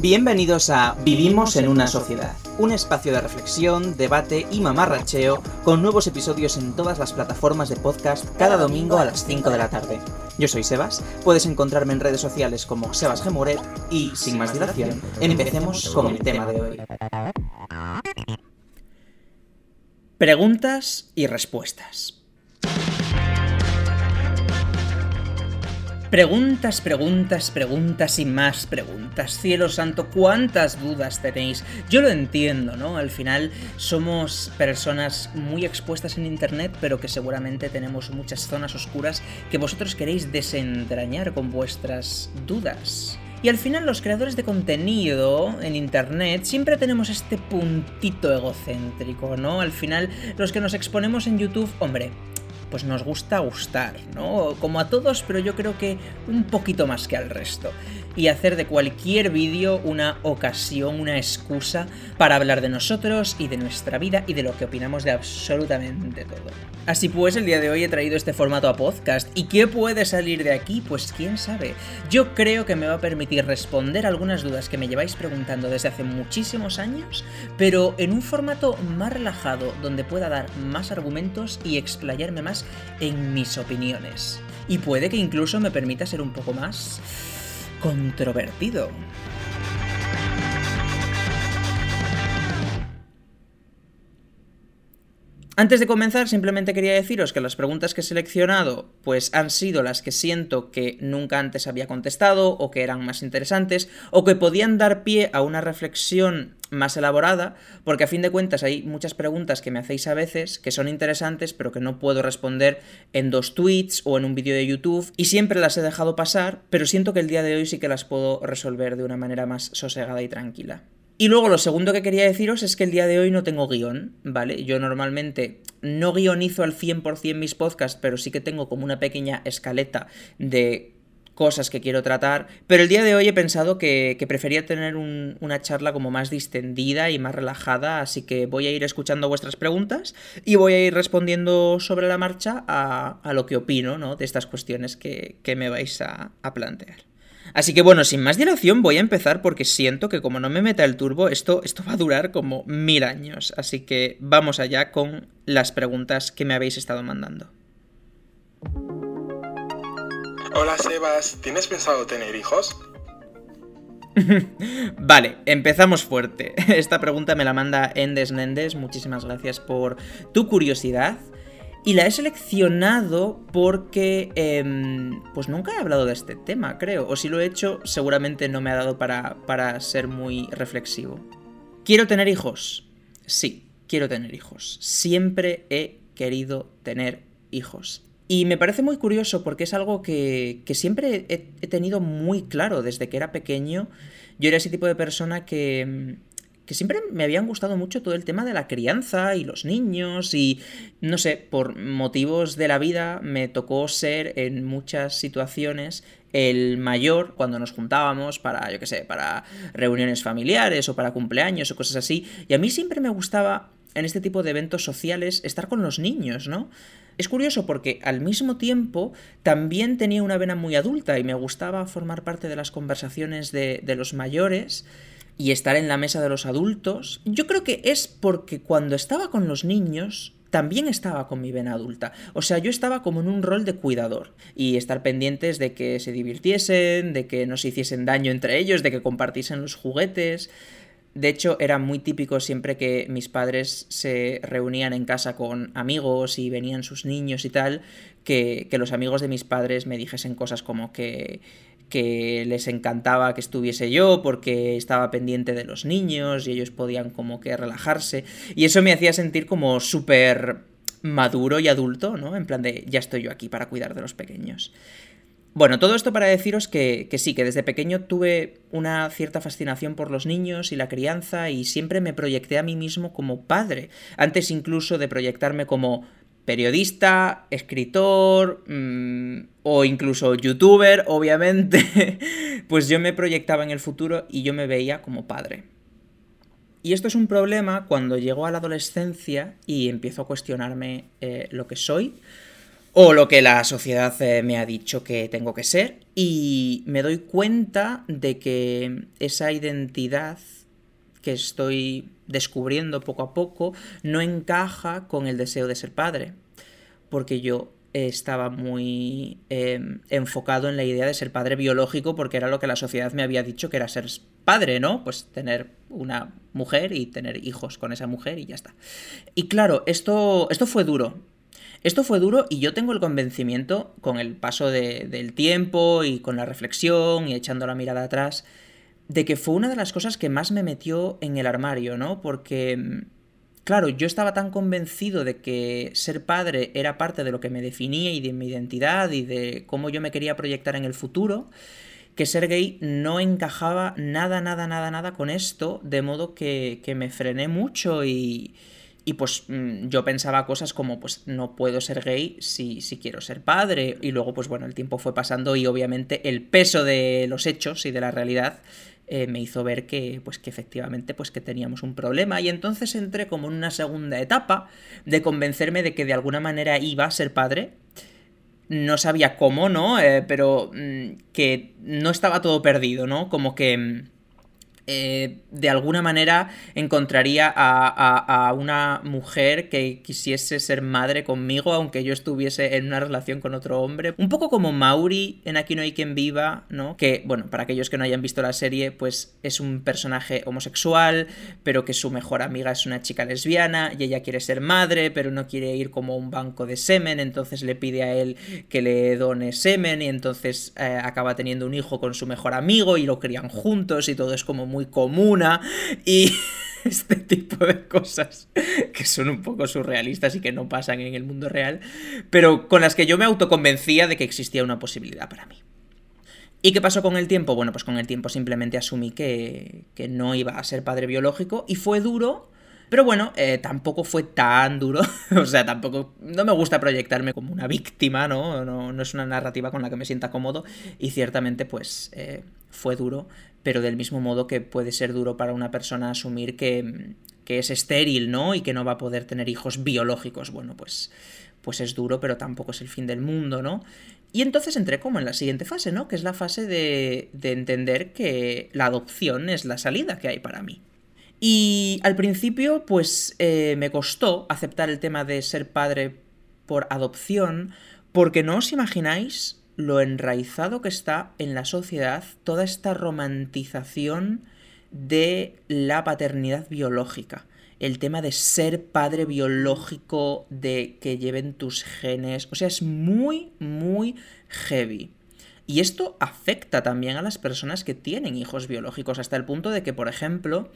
Bienvenidos a Vivimos en una sociedad, un espacio de reflexión, debate y mamarracheo con nuevos episodios en todas las plataformas de podcast cada domingo a las 5 de la tarde. Yo soy Sebas, puedes encontrarme en redes sociales como Sebas Gemuret y, sin más dilación, empecemos con el tema de hoy. Preguntas y respuestas. Preguntas, preguntas, preguntas y más preguntas. Cielo santo, ¿cuántas dudas tenéis? Yo lo entiendo, ¿no? Al final somos personas muy expuestas en Internet, pero que seguramente tenemos muchas zonas oscuras que vosotros queréis desentrañar con vuestras dudas. Y al final los creadores de contenido en Internet siempre tenemos este puntito egocéntrico, ¿no? Al final los que nos exponemos en YouTube, hombre, pues nos gusta gustar, ¿no? Como a todos, pero yo creo que un poquito más que al resto. Y hacer de cualquier vídeo una ocasión, una excusa para hablar de nosotros y de nuestra vida y de lo que opinamos de absolutamente todo. Así pues, el día de hoy he traído este formato a podcast. ¿Y qué puede salir de aquí? Pues quién sabe. Yo creo que me va a permitir responder algunas dudas que me lleváis preguntando desde hace muchísimos años, pero en un formato más relajado, donde pueda dar más argumentos y explayarme más en mis opiniones. Y puede que incluso me permita ser un poco más controvertido. Antes de comenzar, simplemente quería deciros que las preguntas que he seleccionado, pues han sido las que siento que nunca antes había contestado, o que eran más interesantes, o que podían dar pie a una reflexión más elaborada, porque a fin de cuentas hay muchas preguntas que me hacéis a veces que son interesantes, pero que no puedo responder en dos tweets o en un vídeo de YouTube, y siempre las he dejado pasar, pero siento que el día de hoy sí que las puedo resolver de una manera más sosegada y tranquila. Y luego lo segundo que quería deciros es que el día de hoy no tengo guion, ¿vale? Yo normalmente no guionizo al 100% mis podcasts, pero sí que tengo como una pequeña escaleta de cosas que quiero tratar, pero el día de hoy he pensado que, prefería tener una charla como más distendida y más relajada, así que voy a ir escuchando vuestras preguntas y voy a ir respondiendo sobre la marcha a, lo que opino ¿no? de estas cuestiones que, me vais a plantear. Así que bueno, sin más dilación voy a empezar porque siento que como no me meta el turbo, esto, esto va a durar como mil años. Así que vamos allá con las preguntas que me habéis estado mandando. Hola Sebas, ¿tienes pensado tener hijos? vale, empezamos fuerte. Esta pregunta me la manda Endes Nendes. Muchísimas gracias por tu curiosidad. Y la he seleccionado porque em, pues nunca he hablado de este tema, creo. O si lo he hecho, seguramente no me ha dado para, para ser muy reflexivo. ¿Quiero tener hijos? Sí, quiero tener hijos. Siempre he querido tener hijos. Y me parece muy curioso porque es algo que, que siempre he, tenido muy claro desde que era pequeño. Yo era ese tipo de persona que, em, que siempre me habían gustado mucho todo el tema de la crianza y los niños y no sé, por motivos de la vida me tocó ser en muchas situaciones el mayor cuando nos juntábamos para, yo qué sé, para reuniones familiares o para cumpleaños o cosas así. Y a mí siempre me gustaba en este tipo de eventos sociales estar con los niños, ¿no? Es curioso porque al mismo tiempo también tenía una vena muy adulta y me gustaba formar parte de las conversaciones de, de los mayores y estar en la mesa de los adultos, yo creo que es porque cuando estaba con los niños también estaba con mi vena adulta. O sea, yo estaba como en un rol de cuidador y estar pendientes de que se divirtiesen, de que no se hiciesen daño entre ellos, de que compartiesen los juguetes. De hecho, era muy típico siempre que mis padres se reunían en casa con amigos y venían sus niños y tal, que, que los amigos de mis padres me dijesen cosas como que que les encantaba que estuviese yo porque estaba pendiente de los niños y ellos podían como que relajarse y eso me hacía sentir como súper maduro y adulto, ¿no? En plan de ya estoy yo aquí para cuidar de los pequeños. Bueno, todo esto para deciros que, que, sí, que desde pequeño tuve una cierta fascinación por los niños y la crianza y siempre me proyecté a mí mismo como padre, antes incluso de proyectarme como periodista, escritor mmm, o incluso youtuber, obviamente, pues yo me proyectaba en el futuro y yo me veía como padre. Y esto es un problema cuando llego a la adolescencia y empiezo a cuestionarme eh, lo que soy, o lo que la sociedad eh, me ha dicho que tengo que ser, y me doy cuenta de que esa identidad que estoy descubriendo poco a poco no encaja con el deseo de ser padre, porque yo estaba muy em, enfocado en la idea de ser padre biológico porque era lo que la sociedad me había dicho que era ser padre, ¿no? Pues tener una mujer y tener hijos con esa mujer y ya está. Y claro, esto, esto fue duro. Esto fue duro y yo tengo el convencimiento, con el paso del tiempo y con la reflexión y echando la mirada atrás, de que fue una de las cosas que más me metió en el armario, ¿no? Porque Claro, yo estaba tan convencido de que ser padre era parte de lo que me definía y de mi identidad y de cómo yo me quería proyectar en el futuro, que ser gay no encajaba nada, nada, nada, nada con esto, de modo que, me frené mucho y, y pues mm, yo pensaba cosas como, pues no puedo ser gay si, si, quiero ser padre. Y luego, pues bueno, el tiempo fue pasando y obviamente el peso de los hechos y de la realidad eh, me hizo ver que, pues, que efectivamente pues, que teníamos un problema y entonces entré como en una segunda etapa de convencerme de que de alguna manera iba a ser padre. No sabía cómo, ¿no? Eh, pero mm, que no estaba todo perdido, ¿no? Como que mm, eh, de alguna manera encontraría a, una mujer que quisiese ser madre conmigo, aunque yo estuviese en una relación con otro hombre. Un poco como Mauri en Aquí no hay quien viva, ¿no? Que, bueno, para aquellos que no hayan visto la serie, pues es un personaje homosexual, pero que su mejor amiga es una chica lesbiana y ella quiere ser madre, pero no quiere ir como a un banco de semen, entonces le pide a él que le done semen y entonces eh, acaba teniendo un hijo con su mejor amigo y lo crían juntos y todo es como muy muy comuna y este tipo de cosas que son un poco surrealistas y que no pasan en el mundo real, pero con las que yo me autoconvencía de que existía una posibilidad para mí. ¿Y qué pasó con el tiempo? Bueno, pues con el tiempo simplemente asumí que, que no iba a ser padre biológico y fue duro pero bueno, eh, tampoco fue tan duro. o sea, tampoco. No me gusta proyectarme como una víctima, ¿no? No, es una narrativa con la que me sienta cómodo. Y ciertamente, pues, eh, fue duro. Pero del mismo modo que puede ser duro para una persona asumir que, que es estéril, ¿no? Y que no va a poder tener hijos biológicos. Bueno, pues. Pues es duro, pero tampoco es el fin del mundo, ¿no? Y entonces entré como en la siguiente fase, ¿no? Que es la fase de, de entender que la adopción es la salida que hay para mí. Y al principio, pues eh, me costó aceptar el tema de ser padre por adopción, porque no os imagináis lo enraizado que está en la sociedad toda esta romantización de la paternidad biológica. El tema de ser padre biológico, de que lleven tus genes. O sea, es muy, muy heavy. Y esto afecta también a las personas que tienen hijos biológicos, hasta el punto de que, por ejemplo,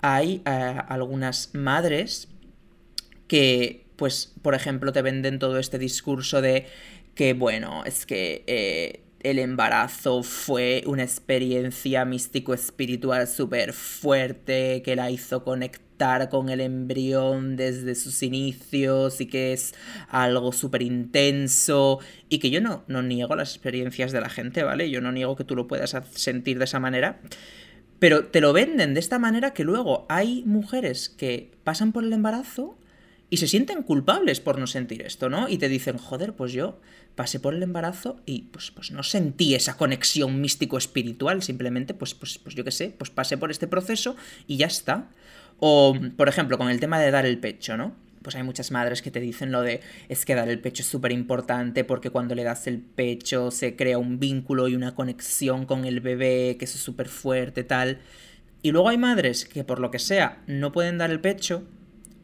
hay eh, algunas madres que, pues, por ejemplo, te venden todo este discurso de que, bueno, es que eh, el embarazo fue una experiencia místico-espiritual súper fuerte que la hizo conectar con el embrión desde sus inicios y que es algo súper intenso y que yo no, no niego las experiencias de la gente, ¿vale? Yo no niego que tú lo puedas sentir de esa manera. Pero te lo venden de esta manera que luego hay mujeres que pasan por el embarazo y se sienten culpables por no sentir esto, ¿no? Y te dicen, joder, pues yo pasé por el embarazo y pues, pues no sentí esa conexión místico-espiritual, simplemente, pues, pues, pues yo qué sé, pues pasé por este proceso y ya está. O, por ejemplo, con el tema de dar el pecho, ¿no? pues hay muchas madres que te dicen lo de es que dar el pecho es súper importante porque cuando le das el pecho se crea un vínculo y una conexión con el bebé que es súper fuerte, tal. Y luego hay madres que por lo que sea no pueden dar el pecho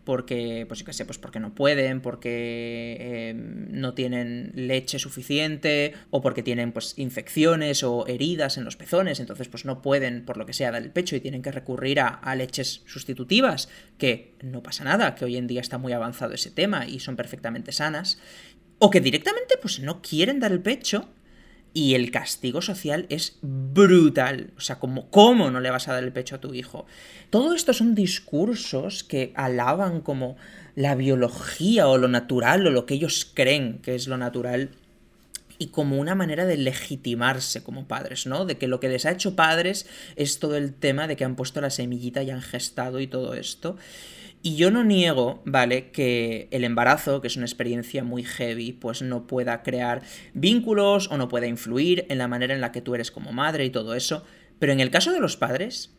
porque, pues yo qué sé, pues porque no pueden, porque em, no tienen leche suficiente, o porque tienen pues infecciones o heridas en los pezones, entonces pues no pueden, por lo que sea, dar el pecho y tienen que recurrir a, a leches sustitutivas, que no pasa nada, que hoy en día está muy avanzado ese tema y son perfectamente sanas, o que directamente pues no quieren dar el pecho y el castigo social es brutal. O sea, como, ¿cómo no le vas a dar el pecho a tu hijo? Todo esto son discursos que alaban como la biología o lo natural o lo que ellos creen que es lo natural y como una manera de legitimarse como padres, ¿no? De que lo que les ha hecho padres es todo el tema de que han puesto la semillita y han gestado y todo esto. Y yo no niego, ¿vale?, que el embarazo, que es una experiencia muy heavy, pues no pueda crear vínculos o no pueda influir en la manera en la que tú eres como madre y todo eso. Pero en el caso de los padres,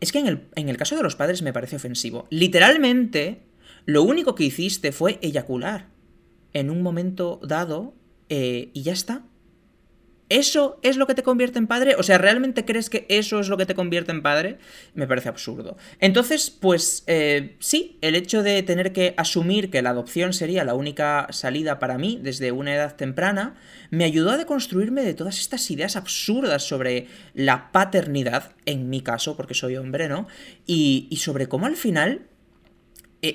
es que en el, en el caso de los padres me parece ofensivo. Literalmente, lo único que hiciste fue eyacular en un momento dado eh, y ya está. ¿Eso es lo que te convierte en padre? O sea, ¿realmente crees que eso es lo que te convierte en padre? Me parece absurdo. Entonces, pues eh, sí, el hecho de tener que asumir que la adopción sería la única salida para mí desde una edad temprana, me ayudó a deconstruirme de todas estas ideas absurdas sobre la paternidad, en mi caso, porque soy hombre, ¿no? Y, y sobre cómo al final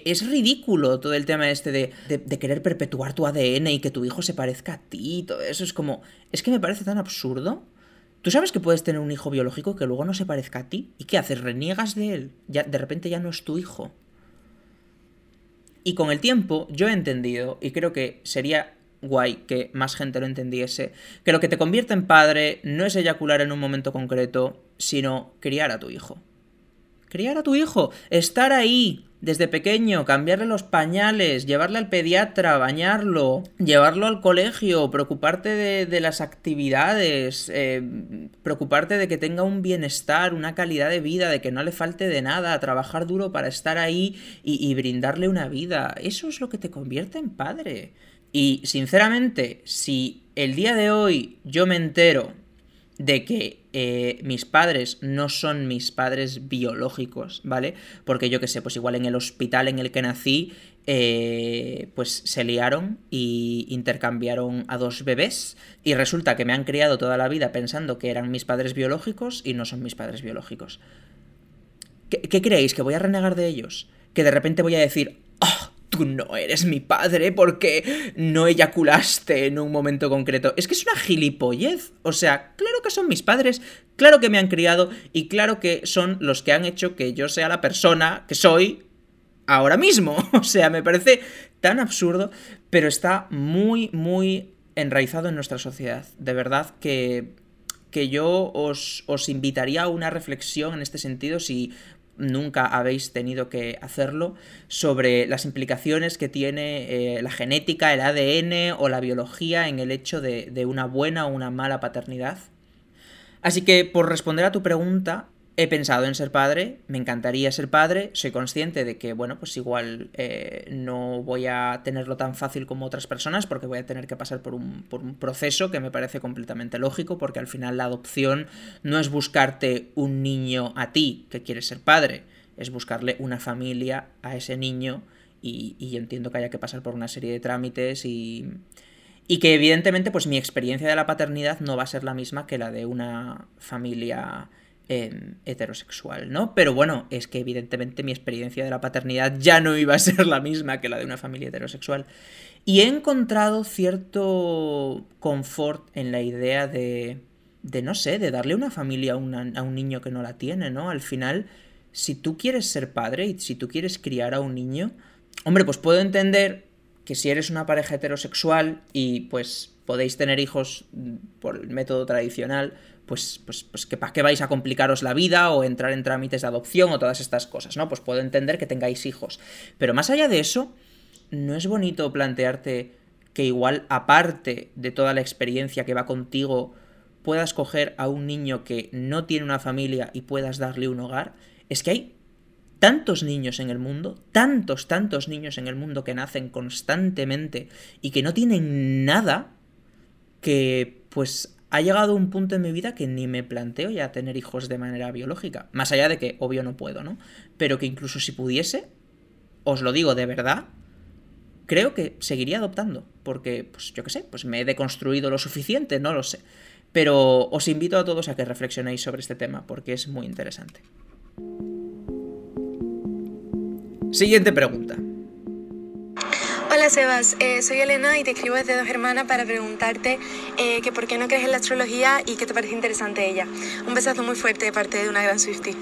es ridículo todo el tema este de, querer perpetuar tu ADN y que tu hijo se parezca a ti, todo eso es como... Es que me parece tan absurdo. Tú sabes que puedes tener un hijo biológico que luego no se parezca a ti. ¿Y qué haces? ¿Reniegas de él? Ya, de repente ya no es tu hijo. Y con el tiempo yo he entendido, y creo que sería guay que más gente lo entendiese, que lo que te convierte en padre no es eyacular en un momento concreto, sino criar a tu hijo. Criar a tu hijo, estar ahí, desde pequeño, cambiarle los pañales, llevarle al pediatra, bañarlo, llevarlo al colegio, preocuparte de, las actividades, eh, preocuparte de que tenga un bienestar, una calidad de vida, de que no le falte de nada, trabajar duro para estar ahí y, y brindarle una vida. Eso es lo que te convierte en padre. Y sinceramente, si el día de hoy yo me entero de que eh, mis padres no son mis padres biológicos, ¿vale? Porque yo qué sé, pues igual en el hospital en el que nací, eh, pues se liaron y intercambiaron a dos bebés y resulta que me han criado toda la vida pensando que eran mis padres biológicos y no son mis padres biológicos. ¿Qué, qué creéis? ¿Que voy a renegar de ellos? ¿Que de repente voy a decir, oh, no eres mi padre porque no eyaculaste en un momento concreto. Es que es una gilipollez. O sea, claro que son mis padres, claro que me han criado y claro que son los que han hecho que yo sea la persona que soy ahora mismo. O sea, me parece tan absurdo, pero está muy, muy enraizado en nuestra sociedad. De verdad que que yo os, os, invitaría a una reflexión en este sentido si nunca habéis tenido que hacerlo, sobre las implicaciones que tiene eh, la genética, el ADN o la biología en el hecho de, de una buena o una mala paternidad. Así que, por responder a tu pregunta, He pensado en ser padre, me encantaría ser padre, soy consciente de que, bueno, pues igual eh, no voy a tenerlo tan fácil como otras personas porque voy a tener que pasar por un, proceso que me parece completamente lógico porque al final la adopción no es buscarte un niño a ti que quieres ser padre, es buscarle una familia a ese niño y, y entiendo que haya que pasar por una serie de trámites y, y que evidentemente pues mi experiencia de la paternidad no va a ser la misma que la de una familia Heterosexual, ¿no? Pero bueno, es que evidentemente mi experiencia de la paternidad ya no iba a ser la misma que la de una familia heterosexual. Y he encontrado cierto confort en la idea de, de no sé, de darle una familia a, a un niño que no la tiene, ¿no? Al final, si tú quieres ser padre y si tú quieres criar a un niño, hombre, pues puedo entender que si eres una pareja heterosexual y pues podéis tener hijos por el método tradicional, pues, pues, pues que para qué vais a complicaros la vida o entrar en trámites de adopción o todas estas cosas, ¿no? Pues puedo entender que tengáis hijos. Pero más allá de eso, no es bonito plantearte que igual aparte de toda la experiencia que va contigo, puedas coger a un niño que no tiene una familia y puedas darle un hogar. Es que hay tantos niños en el mundo, tantos, tantos niños en el mundo que nacen constantemente y que no tienen nada, que pues ha llegado un punto en mi vida que ni me planteo ya tener hijos de manera biológica. Más allá de que, obvio, no puedo, ¿no? Pero que incluso si pudiese, os lo digo de verdad, creo que seguiría adoptando. Porque, pues yo qué sé, pues me he deconstruido lo suficiente, no lo sé. Pero os invito a todos a que reflexionéis sobre este tema, porque es muy interesante. Siguiente pregunta. Hola Sebas, eh, soy Elena y te escribo desde Dos Hermanas para preguntarte eh, que por qué no crees en la astrología y qué te parece interesante ella. Un besazo muy fuerte de parte de una gran Swiftie.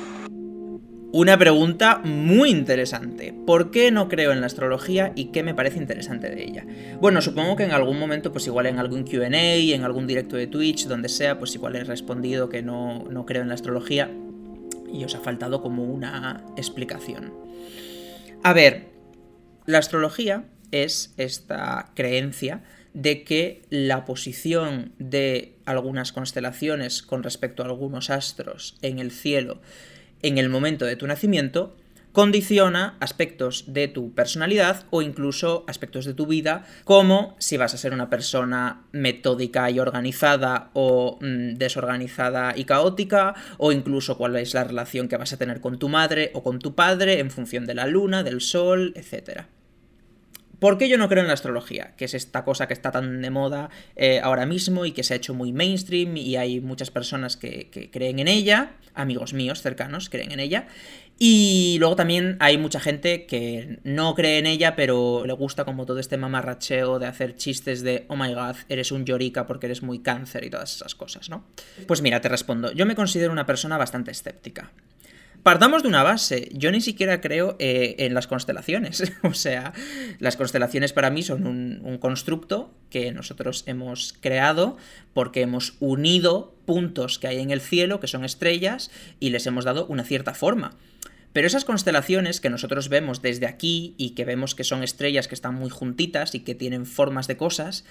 Una pregunta muy interesante. ¿Por qué no creo en la astrología y qué me parece interesante de ella? Bueno, supongo que en algún momento, pues igual en algún QA, en algún directo de Twitch, donde sea, pues igual he respondido que no, no creo en la astrología y os ha faltado como una explicación. A ver, la astrología es esta creencia de que la posición de algunas constelaciones con respecto a algunos astros en el cielo en el momento de tu nacimiento condiciona aspectos de tu personalidad o incluso aspectos de tu vida, como si vas a ser una persona metódica y organizada o mm, desorganizada y caótica, o incluso cuál es la relación que vas a tener con tu madre o con tu padre en función de la luna, del sol, etcétera. ¿Por qué yo no creo en la astrología? Que es esta cosa que está tan de moda eh, ahora mismo y que se ha hecho muy mainstream y hay muchas personas que, que, creen en ella, amigos míos cercanos creen en ella. Y luego también hay mucha gente que no cree en ella, pero le gusta como todo este mamarracheo de hacer chistes de, oh my god, eres un llorica porque eres muy cáncer y todas esas cosas, ¿no? Pues mira, te respondo, yo me considero una persona bastante escéptica. Partamos de una base. Yo ni siquiera creo eh, en las constelaciones. o sea, las constelaciones para mí son un, un, constructo que nosotros hemos creado porque hemos unido puntos que hay en el cielo, que son estrellas, y les hemos dado una cierta forma. Pero esas constelaciones que nosotros vemos desde aquí y que vemos que son estrellas que están muy juntitas y que tienen formas de cosas,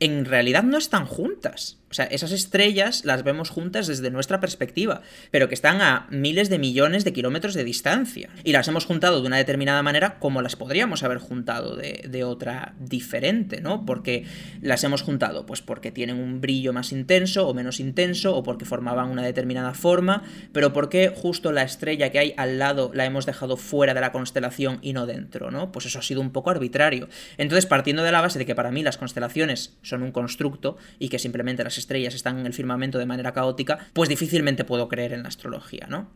en realidad no están juntas. O sea, esas estrellas las vemos juntas desde nuestra perspectiva, pero que están a miles de millones de kilómetros de distancia. Y las hemos juntado de una determinada manera como las podríamos haber juntado de, otra diferente, ¿no? Porque las hemos juntado, pues porque tienen un brillo más intenso o menos intenso, o porque formaban una determinada forma, pero porque justo la estrella que hay al lado la hemos dejado fuera de la constelación y no dentro, ¿no? Pues eso ha sido un poco arbitrario. Entonces, partiendo de la base de que para mí las constelaciones son un constructo y que simplemente las estrellas están en el firmamento de manera caótica, pues difícilmente puedo creer en la astrología, ¿no?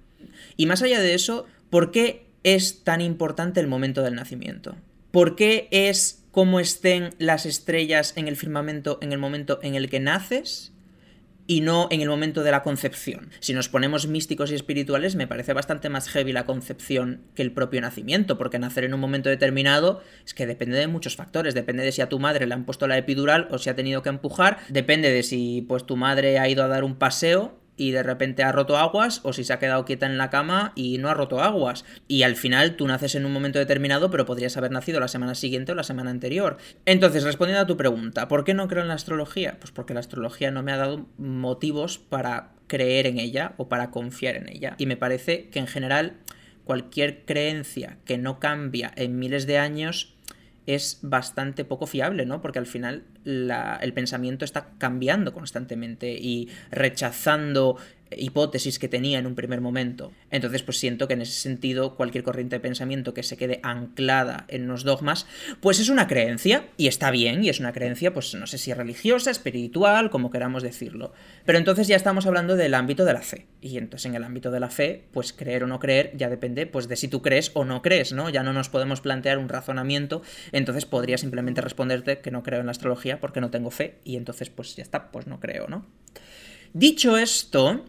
Y más allá de eso, ¿por qué es tan importante el momento del nacimiento? ¿Por qué es cómo estén las estrellas en el firmamento en el momento en el que naces? Y no en el momento de la concepción. Si nos ponemos místicos y espirituales, me parece bastante más heavy la concepción que el propio nacimiento, porque nacer en un momento determinado es que depende de muchos factores, depende de si a tu madre le han puesto la epidural o si ha tenido que empujar, depende de si pues tu madre ha ido a dar un paseo y de repente ha roto aguas o si se ha quedado quieta en la cama y no ha roto aguas. Y al final tú naces en un momento determinado, pero podrías haber nacido la semana siguiente o la semana anterior. Entonces, respondiendo a tu pregunta, ¿por qué no creo en la astrología? Pues porque la astrología no me ha dado motivos para creer en ella o para confiar en ella. Y me parece que en general cualquier creencia que no cambia en miles de años es bastante poco fiable, ¿no? Porque al final el pensamiento está cambiando constantemente y rechazando hipótesis que tenía en un primer momento. Entonces, pues siento que en ese sentido cualquier corriente de pensamiento que se quede anclada en unos dogmas, pues es una creencia y está bien y es una creencia, pues no sé si religiosa, espiritual, como queramos decirlo. Pero entonces ya estamos hablando del ámbito de la fe. Y entonces en el ámbito de la fe, pues creer o no creer ya depende pues de si tú crees o no crees, ¿no? Ya no nos podemos plantear un razonamiento, entonces podría simplemente responderte que no creo en la astrología porque no tengo fe y entonces pues ya está, pues no creo, ¿no? Dicho esto,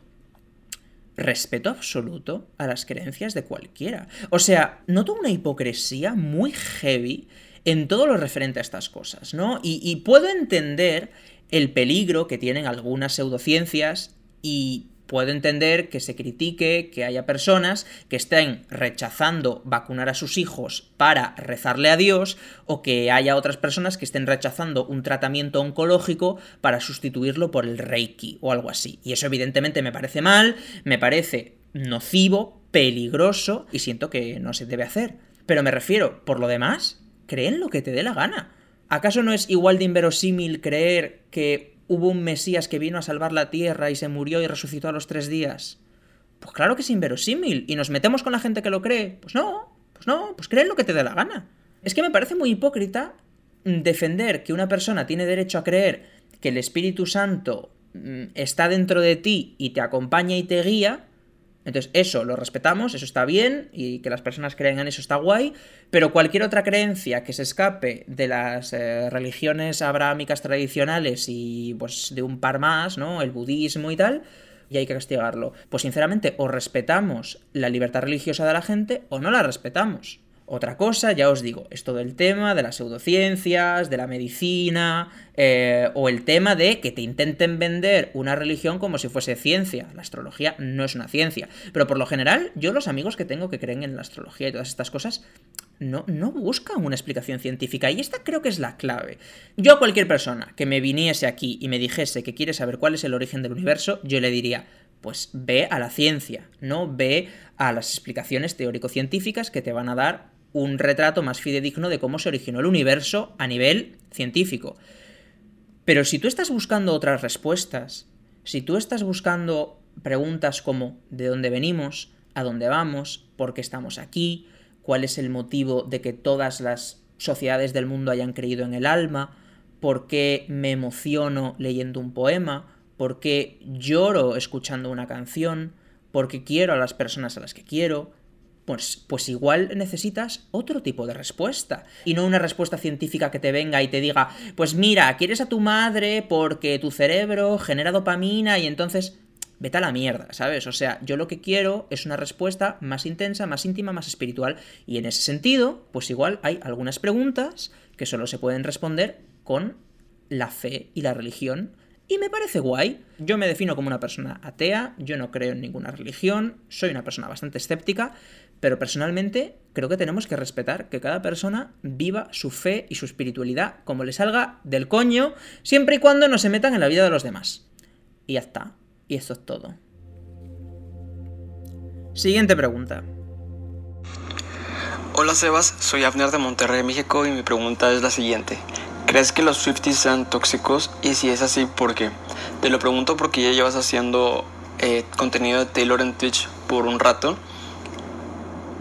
respeto absoluto a las creencias de cualquiera. O sea, noto una hipocresía muy heavy en todo lo referente a estas cosas, ¿no? Y, puedo entender el peligro que tienen algunas pseudociencias y Puedo entender que se critique que haya personas que estén rechazando vacunar a sus hijos para rezarle a Dios o que haya otras personas que estén rechazando un tratamiento oncológico para sustituirlo por el Reiki o algo así. Y eso evidentemente me parece mal, me parece nocivo, peligroso y siento que no se debe hacer. Pero me refiero, por lo demás, creen lo que te dé la gana. ¿Acaso no es igual de inverosímil creer que hubo un Mesías que vino a salvar la tierra y se murió y resucitó a los tres días? Pues claro que es inverosímil. ¿Y nos metemos con la gente que lo cree? Pues no, pues no, pues creen lo que te dé la gana. Es que me parece muy hipócrita defender que una persona tiene derecho a creer que el Espíritu Santo mm, está dentro de ti y te acompaña y te guía, entonces, eso lo respetamos, eso está bien, y que las personas crean en eso está guay, pero cualquier otra creencia que se escape de las eh, religiones abrahámicas tradicionales y pues de un par más, ¿no? El budismo y tal, y hay que castigarlo. Pues sinceramente, o respetamos la libertad religiosa de la gente o no la respetamos. Otra cosa, ya os digo, es todo el tema de las pseudociencias, de la medicina, eh, o el tema de que te intenten vender una religión como si fuese ciencia. La astrología no es una ciencia. Pero por lo general, yo los amigos que tengo que creen en la astrología y todas estas cosas, no, no buscan una explicación científica y esta creo que es la clave. Yo a cualquier persona que me viniese aquí y me dijese que quiere saber cuál es el origen del universo, yo le diría, pues ve a la ciencia, no ve a las explicaciones teórico-científicas que te van a dar un retrato más fidedigno de cómo se originó el universo a nivel científico. Pero si tú estás buscando otras respuestas, si tú estás buscando preguntas como ¿de dónde venimos? ¿A dónde vamos? ¿Por qué estamos aquí? ¿Cuál es el motivo de que todas las sociedades del mundo hayan creído en el alma? ¿Por qué me emociono leyendo un poema? ¿Por qué lloro escuchando una canción? ¿Por qué quiero a las personas a las que quiero? Pues, pues igual necesitas otro tipo de respuesta. Y no una respuesta científica que te venga y te diga, pues mira, quieres a tu madre porque tu cerebro genera dopamina y entonces vete a la mierda, ¿sabes? O sea, yo lo que quiero es una respuesta más intensa, más íntima, más espiritual. Y en ese sentido, pues igual hay algunas preguntas que solo se pueden responder con la fe y la religión. Y me parece guay. Yo me defino como una persona atea, yo no creo en ninguna religión, soy una persona bastante escéptica, pero personalmente creo que tenemos que respetar que cada persona viva su fe y su espiritualidad como le salga del coño, siempre y cuando no se metan en la vida de los demás. Y ya está. Y eso es todo. Siguiente pregunta. Hola Sebas, soy Abner de Monterrey, México y mi pregunta es la siguiente. ¿Crees que los Swifties sean tóxicos? Y si es así, ¿por qué? Te lo pregunto porque ya llevas haciendo eh, contenido de Taylor en Twitch por un rato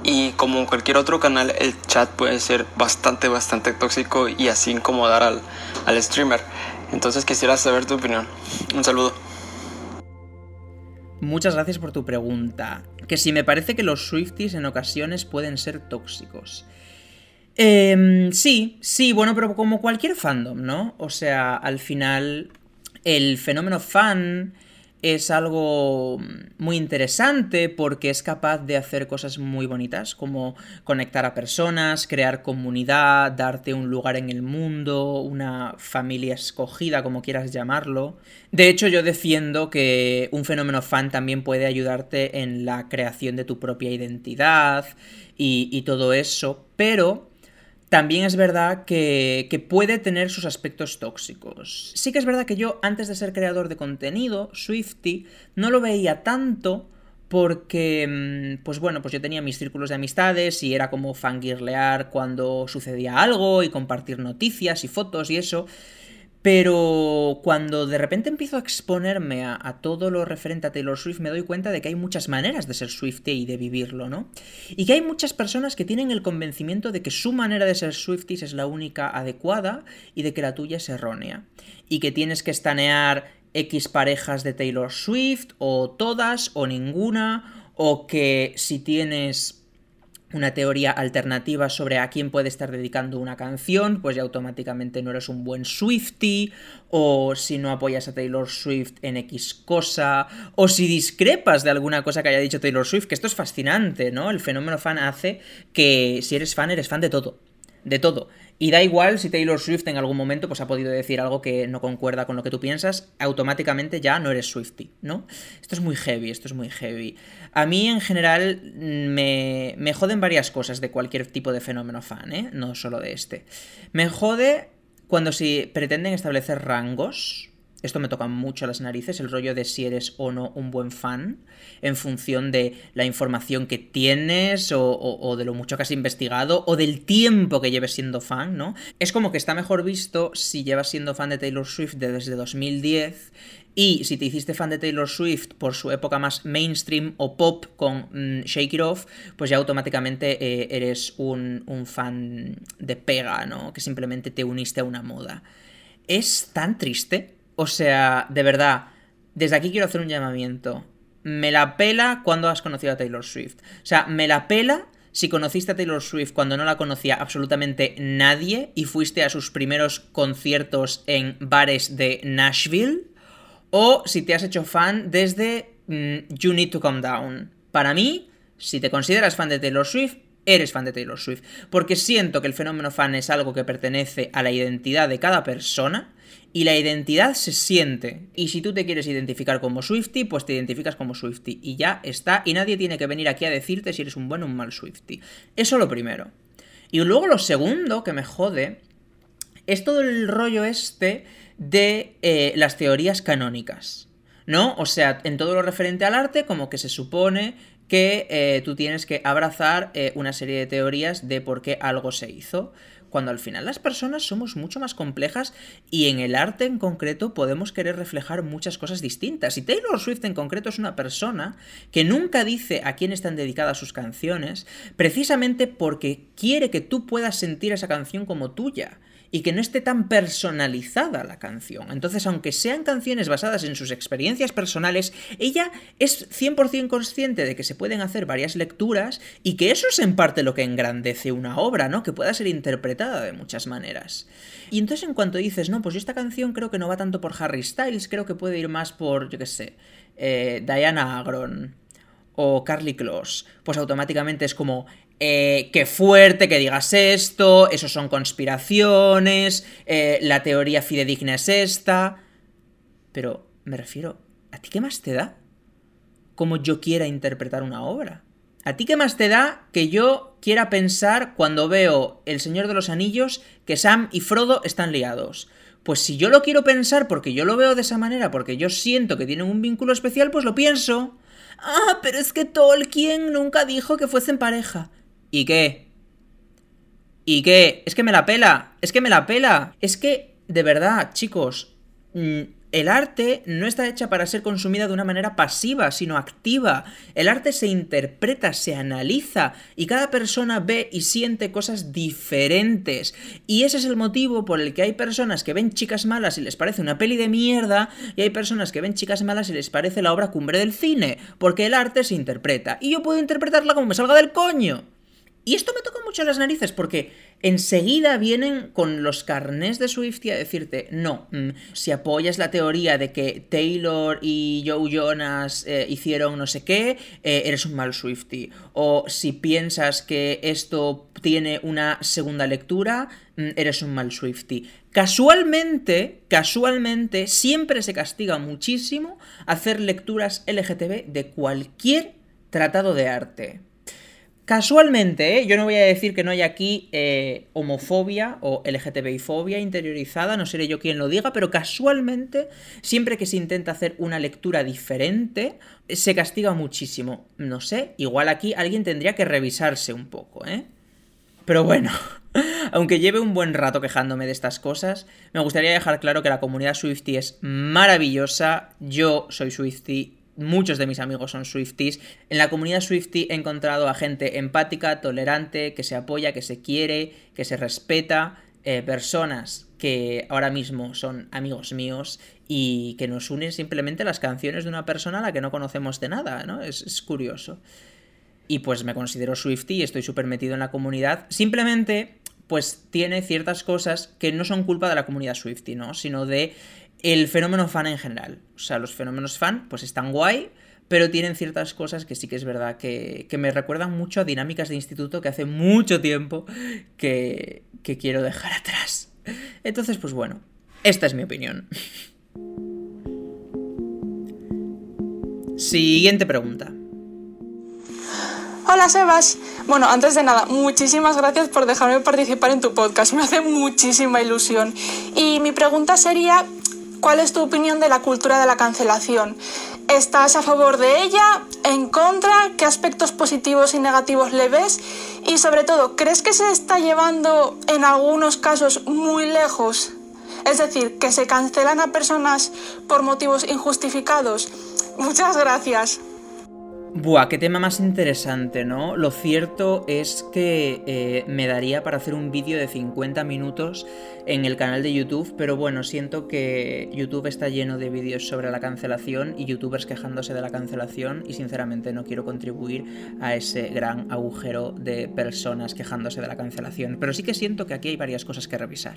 y como cualquier otro canal, el chat puede ser bastante, bastante tóxico y así incomodar al, al streamer. Entonces quisiera saber tu opinión. Un saludo. Muchas gracias por tu pregunta. Que si me parece que los Swifties en ocasiones pueden ser tóxicos. Eh, sí, sí, bueno, pero como cualquier fandom, ¿no? O sea, al final el fenómeno fan es algo muy interesante porque es capaz de hacer cosas muy bonitas, como conectar a personas, crear comunidad, darte un lugar en el mundo, una familia escogida, como quieras llamarlo. De hecho, yo defiendo que un fenómeno fan también puede ayudarte en la creación de tu propia identidad y, todo eso, pero también es verdad que, puede tener sus aspectos tóxicos. Sí que es verdad que yo, antes de ser creador de contenido, Swifty, no lo veía tanto porque, mm, pues bueno, pues yo tenía mis círculos de amistades y era como fangirlear cuando sucedía algo y compartir noticias y fotos y eso. Pero cuando de repente empiezo a exponerme a, todo lo referente a Taylor Swift, me doy cuenta de que hay muchas maneras de ser Swiftie y de vivirlo, ¿no? Y que hay muchas personas que tienen el convencimiento de que su manera de ser Swifties es la única adecuada y de que la tuya es errónea. Y que tienes que estanear X parejas de Taylor Swift, o todas, o ninguna, o que si tienes una teoría alternativa sobre a quién puede estar dedicando una canción, pues ya automáticamente no eres un buen Swifty, o si no apoyas a Taylor Swift en X cosa, o si discrepas de alguna cosa que haya dicho Taylor Swift, que esto es fascinante, ¿no? El fenómeno fan hace que si eres fan, eres fan de todo. De todo. Y da igual si Taylor Swift en algún momento pues, ha podido decir algo que no concuerda con lo que tú piensas, automáticamente ya no eres Swifty, ¿no? Esto es muy heavy, esto es muy heavy. A mí en general me, me joden varias cosas de cualquier tipo de fenómeno fan, ¿eh? No solo de este. Me jode cuando si pretenden establecer rangos esto me toca mucho las narices, el rollo de si eres o no un buen fan, en función de la información que tienes, o, de lo mucho que has investigado, o del tiempo que lleves siendo fan, ¿no? Es como que está mejor visto si llevas siendo fan de Taylor Swift desde 2010 y si te hiciste fan de Taylor Swift por su época más mainstream o pop con mm, Shake It Off, pues ya automáticamente eh, eres un, un fan de pega, ¿no? Que simplemente te uniste a una moda. Es tan triste o sea, de verdad, desde aquí quiero hacer un llamamiento. Me la pela cuando has conocido a Taylor Swift. O sea, me la pela si conociste a Taylor Swift cuando no la conocía absolutamente nadie y fuiste a sus primeros conciertos en bares de Nashville. O si te has hecho fan desde mm, You Need to Calm Down. Para mí, si te consideras fan de Taylor Swift, eres fan de Taylor Swift. Porque siento que el fenómeno fan es algo que pertenece a la identidad de cada persona y la identidad se siente. Y si tú te quieres identificar como Swifty, pues te identificas como Swifty. Y ya está. Y nadie tiene que venir aquí a decirte si eres un buen o un mal Swifty. Eso lo primero. Y luego lo segundo que me jode es todo el rollo este de eh, las teorías canónicas. ¿No? O sea, en todo lo referente al arte, como que se supone que eh, tú tienes que abrazar eh, una serie de teorías de por qué algo se hizo cuando al final las personas somos mucho más complejas y en el arte en concreto podemos querer reflejar muchas cosas distintas. Y Taylor Swift en concreto es una persona que nunca dice a quién están dedicadas sus canciones, precisamente porque quiere que tú puedas sentir esa canción como tuya y que no esté tan personalizada la canción. Entonces, aunque sean canciones basadas en sus experiencias personales, ella es 100% consciente de que se pueden hacer varias lecturas y que eso es en parte lo que engrandece una obra, ¿no? Que pueda ser interpretada de muchas maneras. Y entonces en cuanto dices, no, pues yo esta canción creo que no va tanto por Harry Styles, creo que puede ir más por, yo qué sé, eh, Diana Agron o Carly Close, pues automáticamente es como, eh, qué fuerte que digas esto, eso son conspiraciones, eh, la teoría fidedigna es esta. Pero me refiero, ¿a ti qué más te da? Como yo quiera interpretar una obra. ¿A ti qué más te da que yo quiera pensar cuando veo El Señor de los Anillos que Sam y Frodo están liados? Pues si yo lo quiero pensar porque yo lo veo de esa manera, porque yo siento que tienen un vínculo especial, pues lo pienso. Ah, pero es que Tolkien nunca dijo que fuesen pareja. ¿Y qué? ¿Y qué? Es que me la pela, es que me la pela. Es que, de verdad, chicos, mm, el arte no está hecha para ser consumida de una manera pasiva, sino activa. El arte se interpreta, se analiza y cada persona ve y siente cosas diferentes. Y ese es el motivo por el que hay personas que ven chicas malas y les parece una peli de mierda y hay personas que ven chicas malas y les parece la obra cumbre del cine, porque el arte se interpreta. Y yo puedo interpretarla como me salga del coño. Y esto me toca mucho las narices porque enseguida vienen con los carnés de Swifty a decirte, no, mm, si apoyas la teoría de que Taylor y Joe Jonas eh, hicieron no sé qué, eh, eres un mal Swifty. O si piensas que esto tiene una segunda lectura, mm, eres un mal Swifty. Casualmente, casualmente, siempre se castiga muchísimo hacer lecturas LGTB de cualquier tratado de arte. Casualmente, ¿eh? yo no voy a decir que no hay aquí eh, homofobia o LGTBI-fobia interiorizada, no seré yo quien lo diga, pero casualmente, siempre que se intenta hacer una lectura diferente, se castiga muchísimo. No sé, igual aquí alguien tendría que revisarse un poco, ¿eh? Pero bueno, aunque lleve un buen rato quejándome de estas cosas, me gustaría dejar claro que la comunidad Swifty es maravillosa, yo soy Swifty muchos de mis amigos son Swifties. En la comunidad Swiftie he encontrado a gente empática, tolerante, que se apoya, que se quiere, que se respeta, eh, personas que ahora mismo son amigos míos y que nos unen simplemente las canciones de una persona a la que no conocemos de nada, ¿no? Es, curioso. Y pues me considero Swiftie y estoy súper metido en la comunidad. Simplemente, pues tiene ciertas cosas que no son culpa de la comunidad Swiftie, ¿no? Sino de el fenómeno fan en general. O sea, los fenómenos fan pues están guay, pero tienen ciertas cosas que sí que es verdad que, me recuerdan mucho a dinámicas de instituto que hace mucho tiempo que, que quiero dejar atrás. Entonces, pues bueno, esta es mi opinión. Siguiente pregunta. Hola Sebas. Bueno, antes de nada, muchísimas gracias por dejarme participar en tu podcast. Me hace muchísima ilusión. Y mi pregunta sería, ¿Cuál es tu opinión de la cultura de la cancelación? ¿Estás a favor de ella? ¿En contra? ¿Qué aspectos positivos y negativos le ves? Y sobre todo, ¿crees que se está llevando en algunos casos muy lejos? Es decir, que se cancelan a personas por motivos injustificados. Muchas gracias. Buah, qué tema más interesante, ¿no? Lo cierto es que eh, me daría para hacer un vídeo de 50 minutos en el canal de YouTube, pero bueno, siento que YouTube está lleno de vídeos sobre la cancelación y youtubers quejándose de la cancelación y sinceramente no quiero contribuir a ese gran agujero de personas quejándose de la cancelación, pero sí que siento que aquí hay varias cosas que revisar.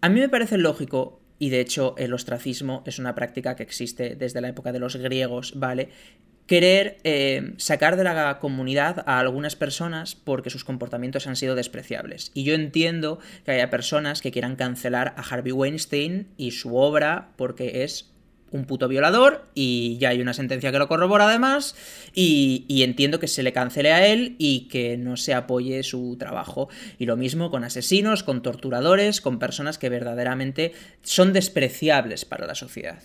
A mí me parece lógico y de hecho el ostracismo es una práctica que existe desde la época de los griegos, ¿vale? Querer eh, sacar de la comunidad a algunas personas porque sus comportamientos han sido despreciables. Y yo entiendo que haya personas que quieran cancelar a Harvey Weinstein y su obra porque es un puto violador y ya hay una sentencia que lo corrobora además y, y, entiendo que se le cancele a él y que no se apoye su trabajo. Y lo mismo con asesinos, con torturadores, con personas que verdaderamente son despreciables para la sociedad.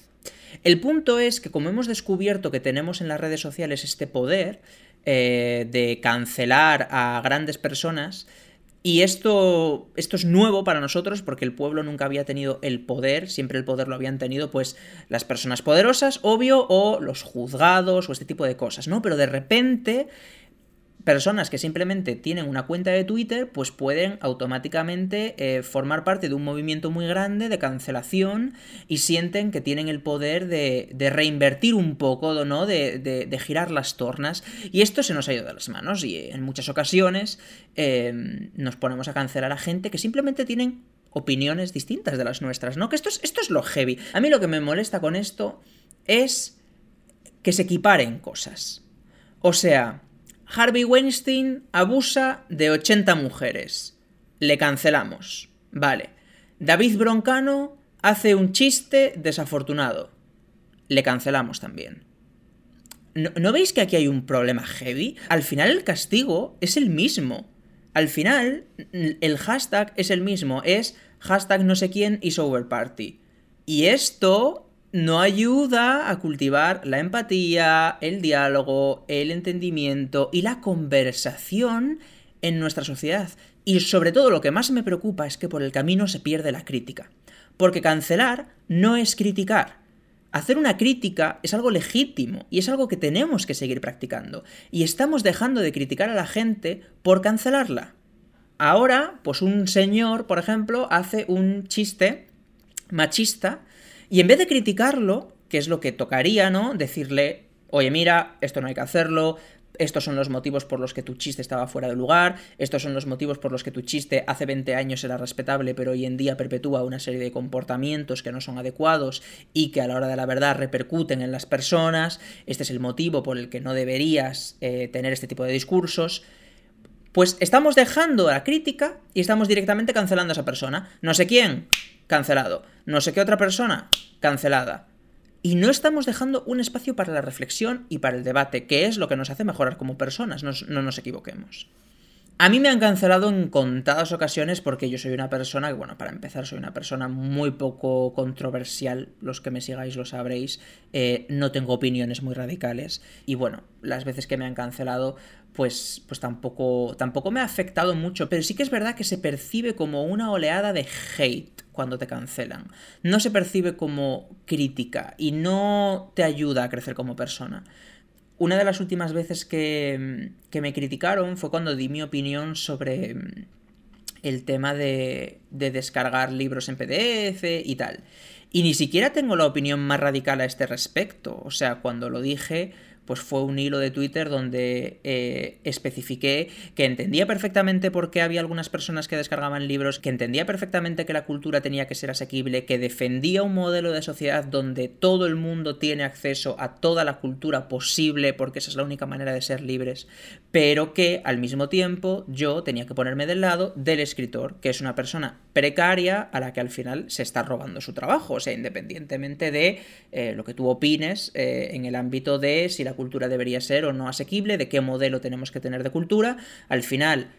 El punto es que como hemos descubierto que tenemos en las redes sociales este poder eh, de cancelar a grandes personas, y esto, esto es nuevo para nosotros porque el pueblo nunca había tenido el poder, siempre el poder lo habían tenido pues las personas poderosas, obvio, o los juzgados o este tipo de cosas, ¿no? Pero de repente personas que simplemente tienen una cuenta de Twitter, pues pueden automáticamente eh, formar parte de un movimiento muy grande de cancelación y sienten que tienen el poder de, reinvertir un poco, ¿no? De, girar las tornas. Y esto se nos ha ido de las manos y en muchas ocasiones em, nos ponemos a cancelar a gente que simplemente tienen opiniones distintas de las nuestras, ¿no? Que esto es, esto es lo heavy. A mí lo que me molesta con esto es que se equiparen cosas. O sea, Harvey Weinstein abusa de 80 mujeres. Le cancelamos. Vale. David Broncano hace un chiste desafortunado. Le cancelamos también. ¿No, veis que aquí hay un problema heavy? Al final el castigo es el mismo. Al final el hashtag es el mismo. Es hashtag no sé quién is over party. Y esto no ayuda a cultivar la empatía, el diálogo, el entendimiento y la conversación en nuestra sociedad. Y sobre todo lo que más me preocupa es que por el camino se pierde la crítica. Porque cancelar no es criticar. Hacer una crítica es algo legítimo y es algo que tenemos que seguir practicando. Y estamos dejando de criticar a la gente por cancelarla. Ahora, pues un señor, por ejemplo, hace un chiste machista y en vez de criticarlo, que es lo que tocaría, ¿no? Decirle, oye, mira, esto no hay que hacerlo, estos son los motivos por los que tu chiste estaba fuera de lugar, estos son los motivos por los que tu chiste hace 20 años era respetable, pero hoy en día perpetúa una serie de comportamientos que no son adecuados y que a la hora de la verdad repercuten en las personas, este es el motivo por el que no deberías eh, tener este tipo de discursos. Pues estamos dejando la crítica y estamos directamente cancelando a esa persona. No sé quién, cancelado. No sé qué otra persona, cancelada. Y no estamos dejando un espacio para la reflexión y para el debate, que es lo que nos hace mejorar como personas, no, no nos equivoquemos. A mí me han cancelado en contadas ocasiones porque yo soy una persona que, bueno, para empezar, soy una persona muy poco controversial. Los que me sigáis lo sabréis. Eh, no tengo opiniones muy radicales. Y bueno, las veces que me han cancelado, pues, pues tampoco, tampoco me ha afectado mucho. Pero sí que es verdad que se percibe como una oleada de hate cuando te cancelan. No se percibe como crítica y no te ayuda a crecer como persona. Una de las últimas veces que, me criticaron fue cuando di mi opinión sobre mm, el tema de, de descargar libros en PDF y tal. Y ni siquiera tengo la opinión más radical a este respecto. O sea, cuando lo dije, pues fue un hilo de Twitter donde eh, especifiqué que entendía perfectamente por qué había algunas personas que descargaban libros, que entendía perfectamente que la cultura tenía que ser asequible, que defendía un modelo de sociedad donde todo el mundo tiene acceso a toda la cultura posible, porque esa es la única manera de ser libres, pero que al mismo tiempo yo tenía que ponerme del lado del escritor, que es una persona precaria a la que al final se está robando su trabajo, o sea, independientemente de eh, lo que tú opines eh, en el ámbito de si la cultura debería ser o no asequible, de qué modelo tenemos que tener de cultura. Al final,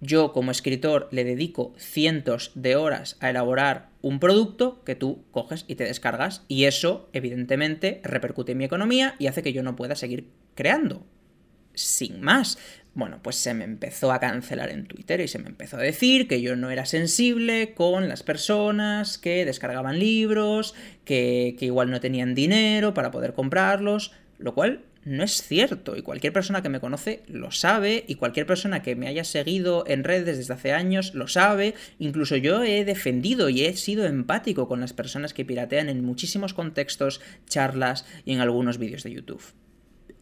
yo como escritor le dedico cientos de horas a elaborar un producto que tú coges y te descargas y eso evidentemente repercute en mi economía y hace que yo no pueda seguir creando. Sin más. Bueno, pues se me empezó a cancelar en Twitter y se me empezó a decir que yo no era sensible con las personas que descargaban libros, que, que igual no tenían dinero para poder comprarlos, lo cual no es cierto y cualquier persona que me conoce lo sabe y cualquier persona que me haya seguido en redes desde hace años lo sabe, incluso yo he defendido y he sido empático con las personas que piratean en muchísimos contextos, charlas y en algunos vídeos de YouTube.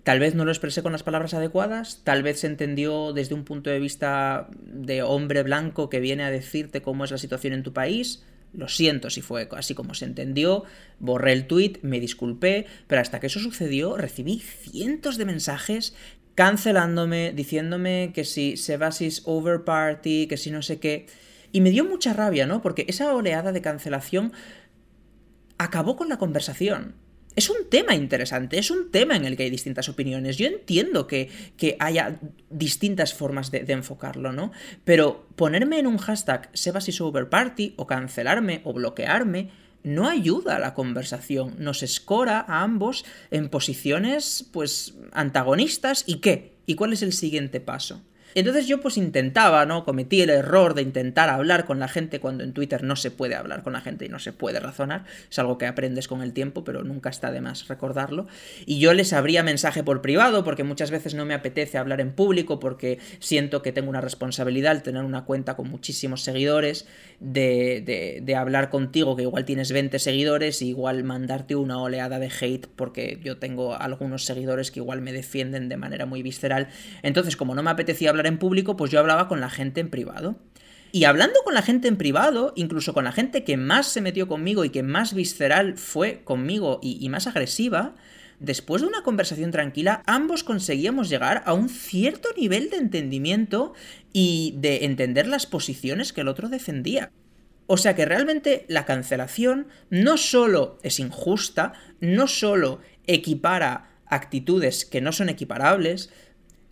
Tal vez no lo expresé con las palabras adecuadas, tal vez se entendió desde un punto de vista de hombre blanco que viene a decirte cómo es la situación en tu país, lo siento si fue así como se entendió, borré el tweet, me disculpé, pero hasta que eso sucedió recibí cientos de mensajes cancelándome, diciéndome que si Sebasis over party, que si no sé qué. Y me dio mucha rabia, ¿no? Porque esa oleada de cancelación acabó con la conversación. Es un tema interesante, es un tema en el que hay distintas opiniones. Yo entiendo que, que haya distintas formas de, enfocarlo, ¿no? Pero ponerme en un hashtag Sebas is party o cancelarme o bloquearme no ayuda a la conversación, nos escora a ambos en posiciones, pues, antagonistas. ¿Y qué? ¿Y cuál es el siguiente paso? Entonces yo pues intentaba, ¿no? Cometí el error de intentar hablar con la gente cuando en Twitter no se puede hablar con la gente y no se puede razonar. Es algo que aprendes con el tiempo, pero nunca está de más recordarlo. Y yo les abría mensaje por privado porque muchas veces no me apetece hablar en público porque siento que tengo una responsabilidad al tener una cuenta con muchísimos seguidores de, de, hablar contigo que igual tienes 20 seguidores y igual mandarte una oleada de hate porque yo tengo algunos seguidores que igual me defienden de manera muy visceral. Entonces como no me apetecía hablar en público, pues yo hablaba con la gente en privado. Y hablando con la gente en privado, incluso con la gente que más se metió conmigo y que más visceral fue conmigo y, más agresiva, después de una conversación tranquila, ambos conseguíamos llegar a un cierto nivel de entendimiento y de entender las posiciones que el otro defendía. O sea que realmente la cancelación no solo es injusta, no solo equipara actitudes que no son equiparables,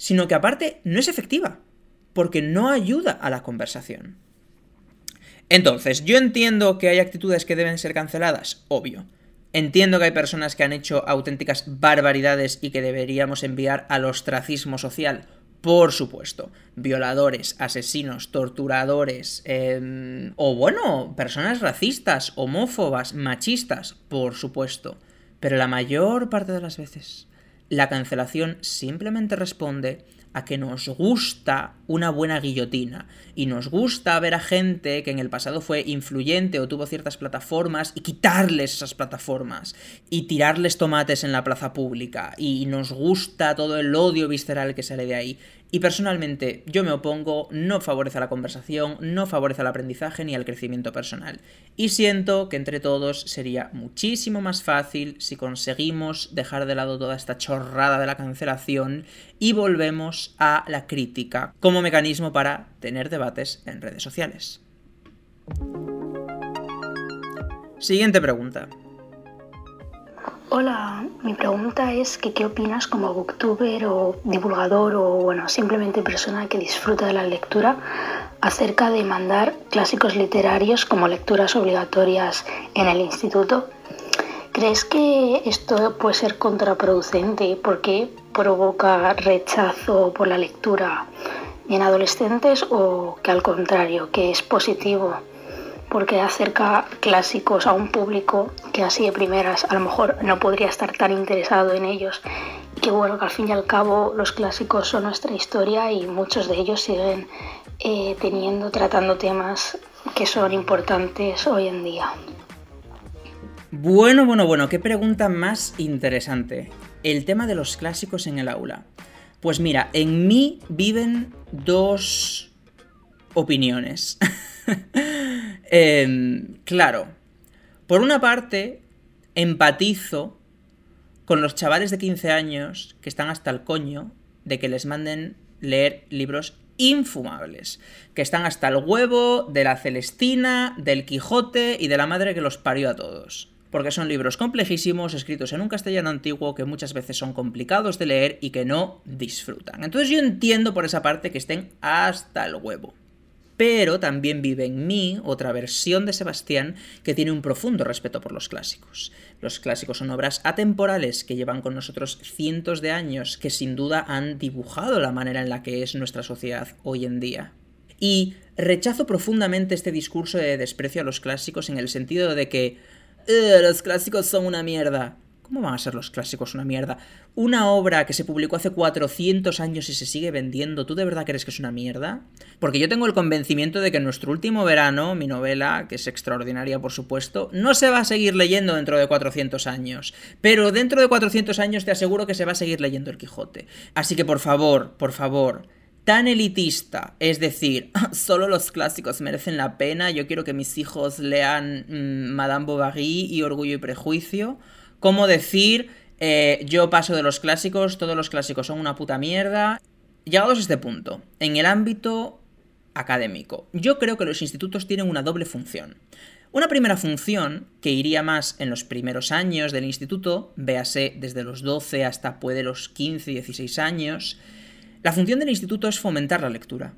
sino que aparte no es efectiva, porque no ayuda a la conversación. Entonces, yo entiendo que hay actitudes que deben ser canceladas, obvio. Entiendo que hay personas que han hecho auténticas barbaridades y que deberíamos enviar al ostracismo social, por supuesto. Violadores, asesinos, torturadores, em, o bueno, personas racistas, homófobas, machistas, por supuesto. Pero la mayor parte de las veces la cancelación simplemente responde a que nos gusta una buena guillotina y nos gusta ver a gente que en el pasado fue influyente o tuvo ciertas plataformas y quitarles esas plataformas y tirarles tomates en la plaza pública y nos gusta todo el odio visceral que sale de ahí. Y personalmente yo me opongo, no favorece la conversación, no favorece el aprendizaje ni el crecimiento personal. Y siento que entre todos sería muchísimo más fácil si conseguimos dejar de lado toda esta chorrada de la cancelación y volvemos a la crítica como mecanismo para tener debates en redes sociales. Siguiente pregunta. Hola, mi pregunta es que qué opinas como booktuber o divulgador o bueno, simplemente persona que disfruta de la lectura acerca de mandar clásicos literarios como lecturas obligatorias en el instituto. ¿Crees que esto puede ser contraproducente porque provoca rechazo por la lectura en adolescentes o que al contrario, que es positivo? Porque acerca clásicos a un público que así de primeras a lo mejor no podría estar tan interesado en ellos. Que bueno, que al fin y al cabo los clásicos son nuestra historia y muchos de ellos siguen eh, teniendo, tratando temas que son importantes hoy en día. Bueno, bueno, bueno, qué pregunta más interesante. El tema de los clásicos en el aula. Pues mira, en mí viven dos opiniones. Em, claro, por una parte, empatizo con los chavales de 15 años que están hasta el coño de que les manden leer libros infumables, que están hasta el huevo de la Celestina, del Quijote y de la madre que los parió a todos. Porque son libros complejísimos, escritos en un castellano antiguo que muchas veces son complicados de leer y que no disfrutan. Entonces yo entiendo por esa parte que estén hasta el huevo pero también vive en mí otra versión de Sebastián que tiene un profundo respeto por los clásicos. Los clásicos son obras atemporales que llevan con nosotros cientos de años, que sin duda han dibujado la manera en la que es nuestra sociedad hoy en día. Y rechazo profundamente este discurso de desprecio a los clásicos en el sentido de que los clásicos son una mierda. ¿Cómo van a ser los clásicos una mierda? Una obra que se publicó hace 400 años y se sigue vendiendo, ¿tú de verdad crees que es una mierda? Porque yo tengo el convencimiento de que en nuestro último verano, mi novela, que es extraordinaria por supuesto, no se va a seguir leyendo dentro de 400 años. Pero dentro de 400 años te aseguro que se va a seguir leyendo el Quijote. Así que por favor, por favor, tan elitista, es decir, solo los clásicos merecen la pena, yo quiero que mis hijos lean mm, Madame Bovary y Orgullo y Prejuicio, cómo decir eh, yo paso de los clásicos, todos los clásicos son una puta mierda. Llegados a este punto, en el ámbito académico, yo creo que los institutos tienen una doble función. Una primera función, que iría más en los primeros años del instituto, véase desde los 12 hasta puede los 15, 16 años, la función del instituto es fomentar la lectura.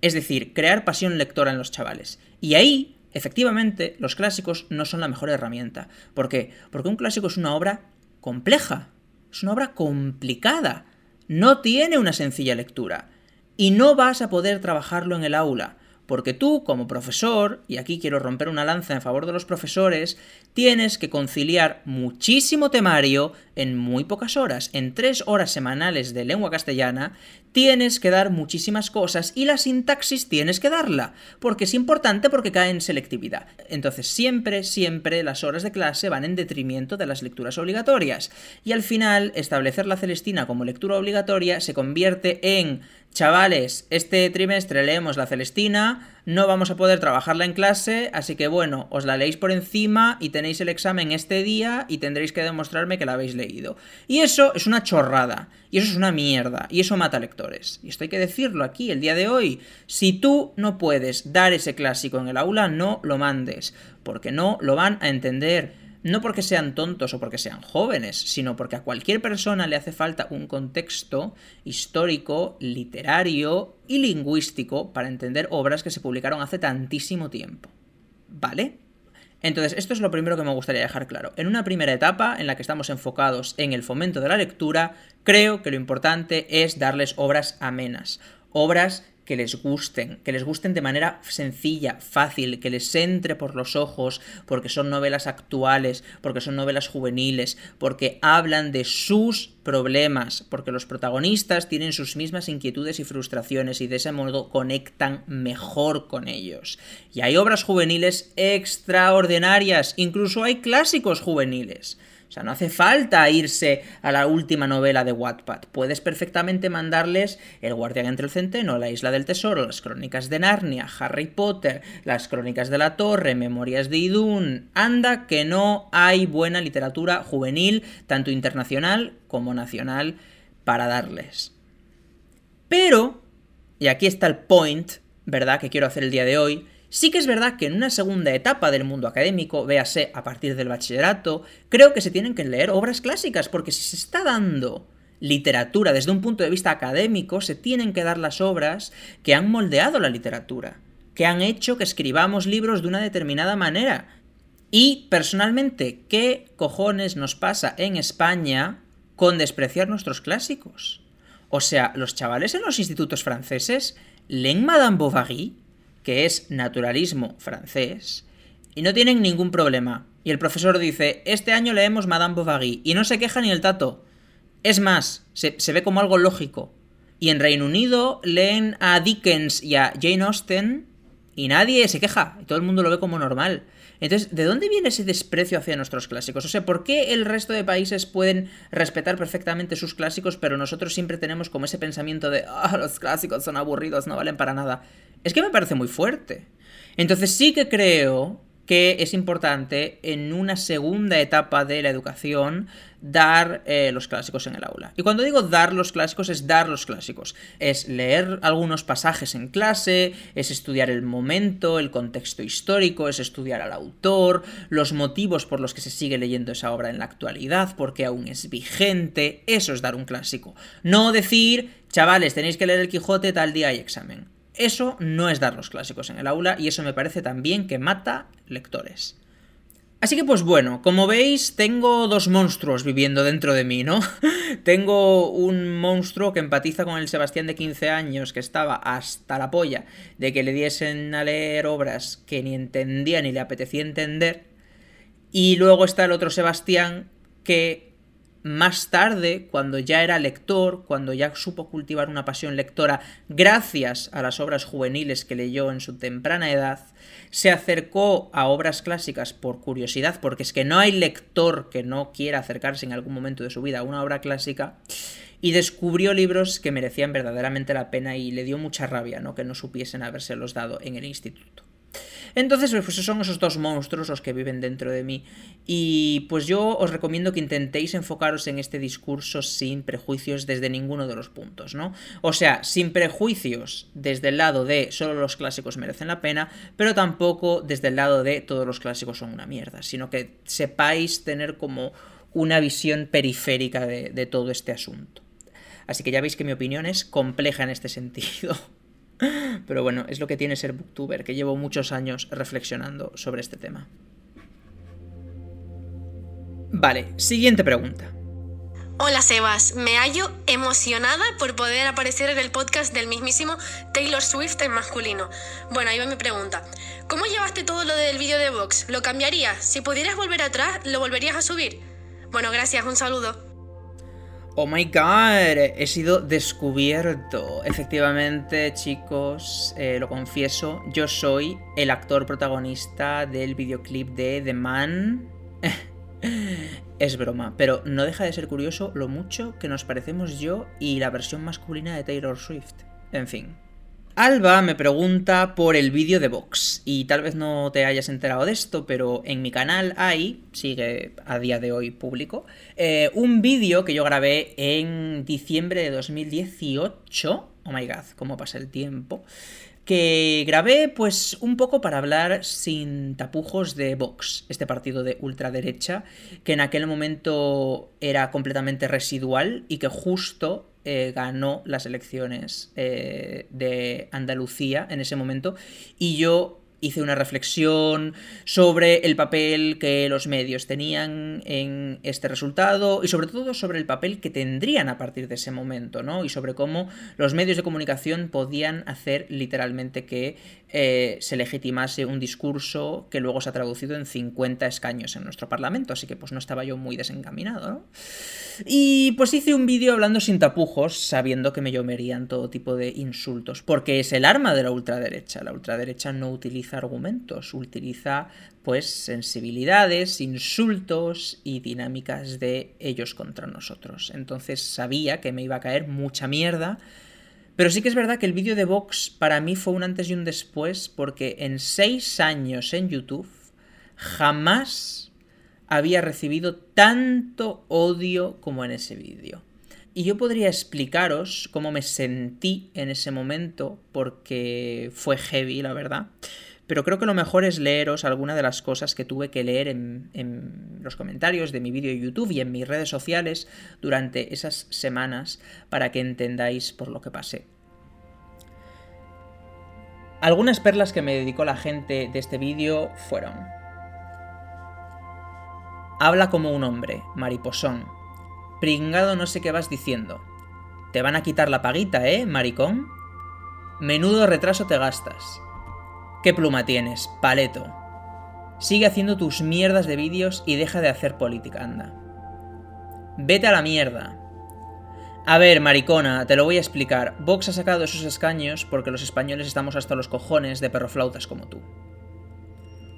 Es decir, crear pasión lectora en los chavales. Y ahí, efectivamente, los clásicos no son la mejor herramienta. ¿Por qué? Porque un clásico es una obra compleja, es una obra complicada, no tiene una sencilla lectura. Y no vas a poder trabajarlo en el aula. Porque tú, como profesor, y aquí quiero romper una lanza en favor de los profesores, tienes que conciliar muchísimo temario en muy pocas horas. En tres horas semanales de lengua castellana, tienes que dar muchísimas cosas y la sintaxis tienes que darla, porque es importante porque cae en selectividad. Entonces, siempre, siempre las horas de clase van en detrimento de las lecturas obligatorias. Y al final, establecer la Celestina como lectura obligatoria se convierte en Chavales, este trimestre leemos la Celestina, no vamos a poder trabajarla en clase, así que bueno, os la leéis por encima y tenéis el examen este día y tendréis que demostrarme que la habéis leído. Y eso es una chorrada, y eso es una mierda, y eso mata lectores. Y esto hay que decirlo aquí, el día de hoy. Si tú no puedes dar ese clásico en el aula, no lo mandes, porque no lo van a entender no porque sean tontos o porque sean jóvenes, sino porque a cualquier persona le hace falta un contexto histórico, literario y lingüístico para entender obras que se publicaron hace tantísimo tiempo. ¿Vale? Entonces, esto es lo primero que me gustaría dejar claro. En una primera etapa, en la que estamos enfocados en el fomento de la lectura, creo que lo importante es darles obras amenas, obras que les gusten, que les gusten de manera sencilla, fácil, que les entre por los ojos, porque son novelas actuales, porque son novelas juveniles, porque hablan de sus problemas, porque los protagonistas tienen sus mismas inquietudes y frustraciones y de ese modo conectan mejor con ellos. Y hay obras juveniles extraordinarias, incluso hay clásicos juveniles. O sea, no hace falta irse a la última novela de Wattpad. Puedes perfectamente mandarles El guardián entre el centeno, La isla del tesoro, Las crónicas de Narnia, Harry Potter, Las crónicas de la torre, Memorias de Idún. Anda que no hay buena literatura juvenil, tanto internacional como nacional, para darles. Pero, y aquí está el point, ¿verdad?, que quiero hacer el día de hoy, Sí que es verdad que en una segunda etapa del mundo académico, véase a partir del bachillerato, creo que se tienen que leer obras clásicas, porque si se está dando literatura desde un punto de vista académico, se tienen que dar las obras que han moldeado la literatura, que han hecho que escribamos libros de una determinada manera. Y, personalmente, ¿qué cojones nos pasa en España con despreciar nuestros clásicos? O sea, los chavales en los institutos franceses leen Madame Bovary que es naturalismo francés, y no tienen ningún problema. Y el profesor dice, este año leemos Madame Bovary, y no se queja ni el tato. Es más, se, ve como algo lógico. Y en Reino Unido leen a Dickens y a Jane Austen, y nadie se queja, y todo el mundo lo ve como normal. Entonces, ¿de dónde viene ese desprecio hacia nuestros clásicos? O sea, ¿por qué el resto de países pueden respetar perfectamente sus clásicos, pero nosotros siempre tenemos como ese pensamiento de, ah, los clásicos son aburridos, no valen para nada? Es que me parece muy fuerte. Entonces sí que creo que es importante en una segunda etapa de la educación dar eh, los clásicos en el aula. Y cuando digo dar los clásicos es dar los clásicos. Es leer algunos pasajes en clase, es estudiar el momento, el contexto histórico, es estudiar al autor, los motivos por los que se sigue leyendo esa obra en la actualidad, porque aún es vigente. Eso es dar un clásico. No decir, chavales, tenéis que leer el Quijote tal día hay examen. Eso no es dar los clásicos en el aula y eso me parece también que mata lectores. Así que pues bueno, como veis tengo dos monstruos viviendo dentro de mí, ¿no? tengo un monstruo que empatiza con el Sebastián de 15 años que estaba hasta la polla de que le diesen a leer obras que ni entendía ni le apetecía entender. Y luego está el otro Sebastián que más tarde, cuando ya era lector, cuando ya supo cultivar una pasión lectora gracias a las obras juveniles que leyó en su temprana edad, se acercó a obras clásicas por curiosidad, porque es que no hay lector que no quiera acercarse en algún momento de su vida a una obra clásica, y descubrió libros que merecían verdaderamente la pena y le dio mucha rabia, ¿no? Que no supiesen habérselos dado en el instituto. Entonces, pues son esos dos monstruos los que viven dentro de mí. Y pues yo os recomiendo que intentéis enfocaros en este discurso sin prejuicios desde ninguno de los puntos, ¿no? O sea, sin prejuicios desde el lado de solo los clásicos merecen la pena, pero tampoco desde el lado de todos los clásicos son una mierda, sino que sepáis tener como una visión periférica de, todo este asunto. Así que ya veis que mi opinión es compleja en este sentido. Pero bueno, es lo que tiene ser booktuber, que llevo muchos años reflexionando sobre este tema. Vale, siguiente pregunta. Hola Sebas, me hallo emocionada por poder aparecer en el podcast del mismísimo Taylor Swift en masculino. Bueno, ahí va mi pregunta. ¿Cómo llevaste todo lo del vídeo de Vox? ¿Lo cambiarías? Si pudieras volver atrás, ¿lo volverías a subir? Bueno, gracias, un saludo. Oh my god, he sido descubierto. Efectivamente, chicos, eh, lo confieso, yo soy el actor protagonista del videoclip de The Man. es broma, pero no deja de ser curioso lo mucho que nos parecemos yo y la versión masculina de Taylor Swift. En fin. Alba me pregunta por el vídeo de Vox, y tal vez no te hayas enterado de esto, pero en mi canal hay, sigue a día de hoy público, eh, un vídeo que yo grabé en diciembre de 2018, oh my god, cómo pasa el tiempo, que grabé pues un poco para hablar sin tapujos de Vox, este partido de ultraderecha, que en aquel momento era completamente residual y que justo eh, ganó las elecciones eh, de Andalucía en ese momento y yo hice una reflexión sobre el papel que los medios tenían en este resultado y sobre todo sobre el papel que tendrían a partir de ese momento, ¿no? Y sobre cómo los medios de comunicación podían hacer literalmente que eh, se legitimase un discurso que luego se ha traducido en 50 escaños en nuestro Parlamento, así que pues no estaba yo muy desencaminado, ¿no? Y pues hice un vídeo hablando sin tapujos, sabiendo que me llomerían todo tipo de insultos, porque es el arma de la ultraderecha. La ultraderecha no utiliza argumentos, utiliza pues sensibilidades, insultos y dinámicas de ellos contra nosotros. Entonces sabía que me iba a caer mucha mierda pero sí que es verdad que el vídeo de Vox para mí fue un antes y un después porque en seis años en YouTube jamás había recibido tanto odio como en ese vídeo. Y yo podría explicaros cómo me sentí en ese momento porque fue heavy, la verdad. Pero creo que lo mejor es leeros algunas de las cosas que tuve que leer en, los comentarios de mi vídeo de YouTube y en mis redes sociales durante esas semanas para que entendáis por lo que pasé. Algunas perlas que me dedicó la gente de este vídeo fueron... Habla como un hombre, mariposón. Pringado no sé qué vas diciendo. Te van a quitar la paguita, ¿eh, maricón? Menudo retraso te gastas. ¿Qué pluma tienes, paleto? Sigue haciendo tus mierdas de vídeos y deja de hacer política, anda. Vete a la mierda. A ver, maricona, te lo voy a explicar. Vox ha sacado esos escaños porque los españoles estamos hasta los cojones de perroflautas como tú.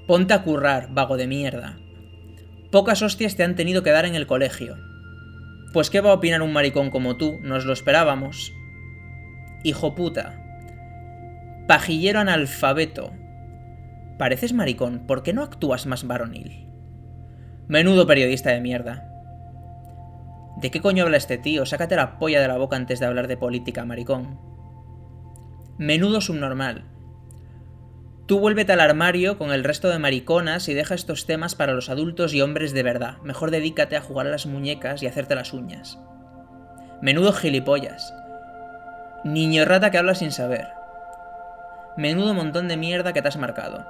Ponte a currar, vago de mierda. Pocas hostias te han tenido que dar en el colegio. Pues qué va a opinar un maricón como tú, nos lo esperábamos. Hijo puta. Pajillero analfabeto. Pareces maricón, ¿por qué no actúas más varonil? Menudo periodista de mierda. ¿De qué coño habla este tío? Sácate la polla de la boca antes de hablar de política, maricón. Menudo subnormal. Tú vuélvete al armario con el resto de mariconas y deja estos temas para los adultos y hombres de verdad. Mejor dedícate a jugar a las muñecas y hacerte las uñas. Menudo gilipollas. Niño rata que habla sin saber. Menudo montón de mierda que te has marcado.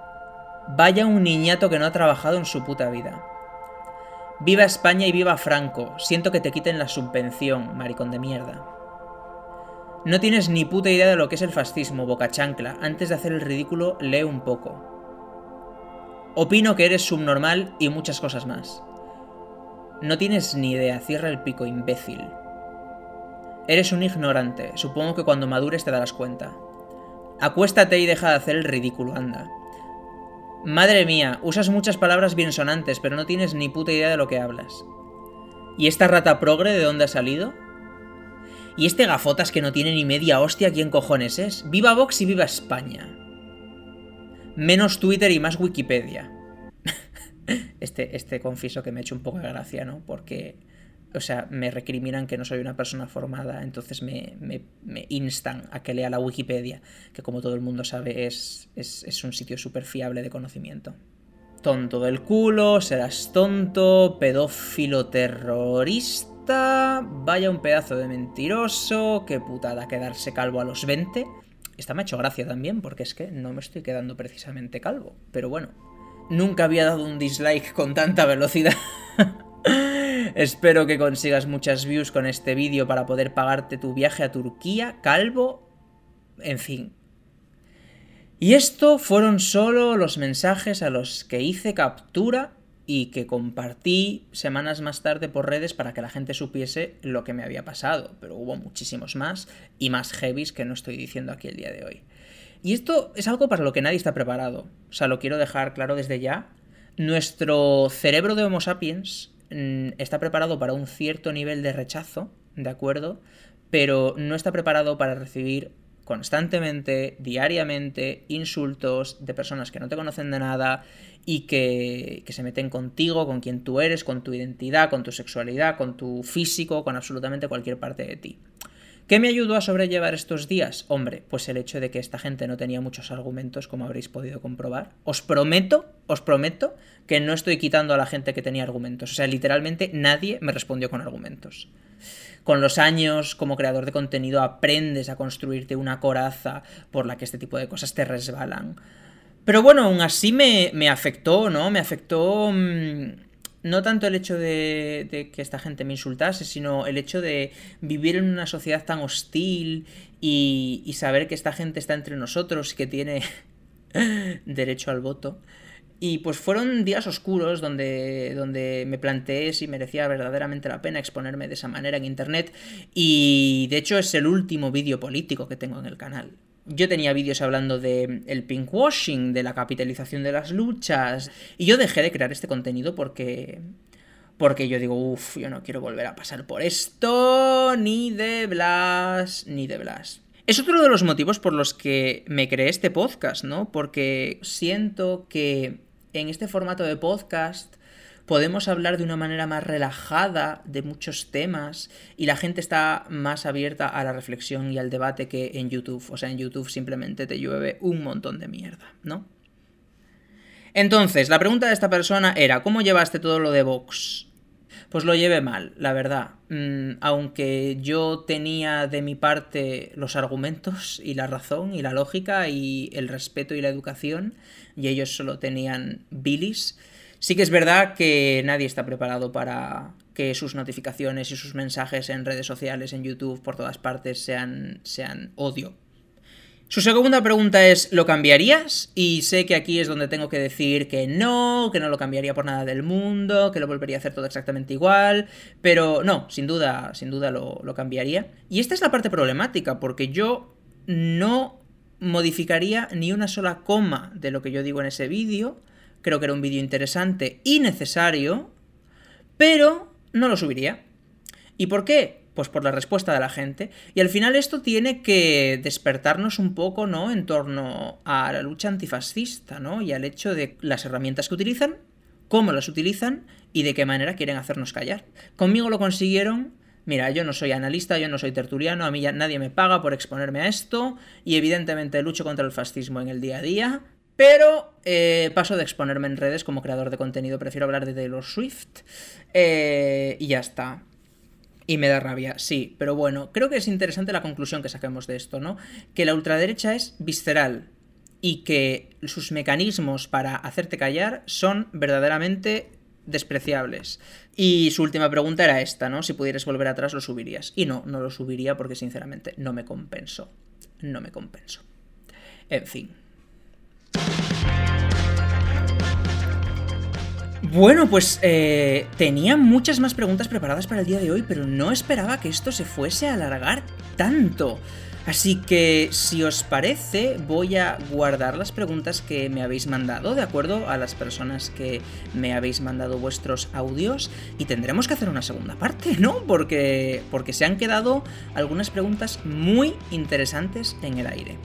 Vaya un niñato que no ha trabajado en su puta vida. Viva España y viva Franco. Siento que te quiten la subvención, maricón de mierda. No tienes ni puta idea de lo que es el fascismo, boca chancla. Antes de hacer el ridículo, lee un poco. Opino que eres subnormal y muchas cosas más. No tienes ni idea, cierra el pico, imbécil. Eres un ignorante, supongo que cuando madures te darás cuenta. Acuéstate y deja de hacer el ridículo, anda. Madre mía, usas muchas palabras bien sonantes, pero no tienes ni puta idea de lo que hablas. ¿Y esta rata progre de dónde ha salido? ¿Y este gafotas que no tiene ni media hostia quién cojones es? ¡Viva Vox y viva España! menos Twitter y más Wikipedia. este, este confieso que me ha hecho un poco de gracia, ¿no? Porque, o sea, me recriminan que no soy una persona formada, entonces me, me, instan a que lea la Wikipedia, que como todo el mundo sabe es, es, es un sitio súper fiable de conocimiento. Tonto del culo, serás tonto, pedófilo terrorista, vaya un pedazo de mentiroso, qué putada quedarse calvo a los 20. Esta me ha hecho gracia también, porque es que no me estoy quedando precisamente calvo. Pero bueno, nunca había dado un dislike con tanta velocidad. Espero que consigas muchas views con este vídeo para poder pagarte tu viaje a Turquía, calvo. En fin. Y esto fueron solo los mensajes a los que hice captura y que compartí semanas más tarde por redes para que la gente supiese lo que me había pasado, pero hubo muchísimos más y más heavies que no estoy diciendo aquí el día de hoy. Y esto es algo para lo que nadie está preparado, o sea, lo quiero dejar claro desde ya. Nuestro cerebro de Homo sapiens está preparado para un cierto nivel de rechazo, ¿de acuerdo? Pero no está preparado para recibir constantemente, diariamente, insultos de personas que no te conocen de nada y que, que, se meten contigo, con quien tú eres, con tu identidad, con tu sexualidad, con tu físico, con absolutamente cualquier parte de ti. ¿Qué me ayudó a sobrellevar estos días? Hombre, pues el hecho de que esta gente no tenía muchos argumentos, como habréis podido comprobar. Os prometo, os prometo que no estoy quitando a la gente que tenía argumentos. O sea, literalmente nadie me respondió con argumentos con los años como creador de contenido aprendes a construirte una coraza por la que este tipo de cosas te resbalan. Pero bueno, aún así me, me afectó, ¿no? Me afectó mm, no tanto el hecho de, de, que esta gente me insultase, sino el hecho de vivir en una sociedad tan hostil y, y saber que esta gente está entre nosotros y que tiene derecho al voto. Y pues fueron días oscuros donde, donde me planteé si merecía verdaderamente la pena exponerme de esa manera en Internet. Y de hecho es el último vídeo político que tengo en el canal. Yo tenía vídeos hablando de el pinkwashing, de la capitalización de las luchas. Y yo dejé de crear este contenido porque. Porque yo digo, uff, yo no quiero volver a pasar por esto. Ni de Blas. Ni de Blas. Es otro de los motivos por los que me creé este podcast, ¿no? Porque siento que en este formato de podcast podemos hablar de una manera más relajada de muchos temas y la gente está más abierta a la reflexión y al debate que en YouTube. O sea, en YouTube simplemente te llueve un montón de mierda, ¿no? Entonces, la pregunta de esta persona era, ¿cómo llevaste todo lo de Vox? Pues lo llevé mal, la verdad. Mm, aunque yo tenía de mi parte los argumentos y la razón y la lógica y el respeto y la educación, y ellos solo tenían bilis. Sí que es verdad que nadie está preparado para que sus notificaciones y sus mensajes en redes sociales, en YouTube, por todas partes, sean, sean odio. Su segunda pregunta es, ¿lo cambiarías? Y sé que aquí es donde tengo que decir que no, que no lo cambiaría por nada del mundo, que lo volvería a hacer todo exactamente igual, pero no, sin duda, sin duda lo, lo cambiaría. Y esta es la parte problemática, porque yo no modificaría ni una sola coma de lo que yo digo en ese vídeo. Creo que era un vídeo interesante y necesario, pero no lo subiría. ¿Y por qué? Pues por la respuesta de la gente. Y al final esto tiene que despertarnos un poco, ¿no? En torno a la lucha antifascista, ¿no? Y al hecho de las herramientas que utilizan, cómo las utilizan y de qué manera quieren hacernos callar. Conmigo lo consiguieron mira, yo no soy analista, yo no soy tertuliano, a mí ya nadie me paga por exponerme a esto y evidentemente lucho contra el fascismo en el día a día, pero eh, paso de exponerme en redes como creador de contenido, prefiero hablar de Taylor Swift eh, y ya está. Y me da rabia, sí, pero bueno, creo que es interesante la conclusión que saquemos de esto, ¿no? Que la ultraderecha es visceral y que sus mecanismos para hacerte callar son verdaderamente despreciables. Y su última pregunta era esta, ¿no? Si pudieras volver atrás, ¿lo subirías? Y no, no lo subiría porque sinceramente no me compenso. No me compenso. En fin. Bueno, pues eh, tenía muchas más preguntas preparadas para el día de hoy, pero no esperaba que esto se fuese a alargar tanto. Así que, si os parece, voy a guardar las preguntas que me habéis mandado, de acuerdo a las personas que me habéis mandado vuestros audios, y tendremos que hacer una segunda parte, ¿no? Porque, porque se han quedado algunas preguntas muy interesantes en el aire.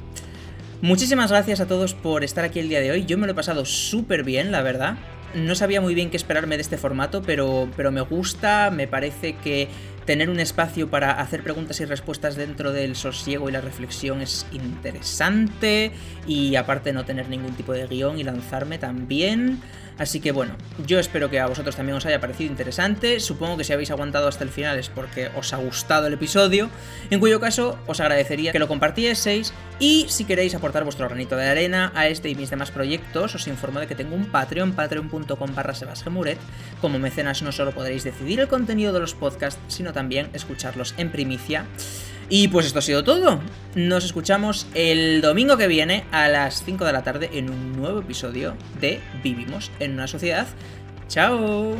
Muchísimas gracias a todos por estar aquí el día de hoy. Yo me lo he pasado súper bien, la verdad. No sabía muy bien qué esperarme de este formato, pero, pero me gusta, me parece que tener un espacio para hacer preguntas y respuestas dentro del sosiego y la reflexión es interesante y aparte no tener ningún tipo de guion y lanzarme también. Así que bueno, yo espero que a vosotros también os haya parecido interesante. Supongo que si habéis aguantado hasta el final es porque os ha gustado el episodio. En cuyo caso, os agradecería que lo compartieseis. Y si queréis aportar vuestro granito de arena a este y mis demás proyectos, os informo de que tengo un Patreon, patreon.com barra. Como mecenas no solo podréis decidir el contenido de los podcasts, sino también escucharlos en primicia. Y pues esto ha sido todo. Nos escuchamos el domingo que viene a las 5 de la tarde en un nuevo episodio de Vivimos en una sociedad. ¡Chao!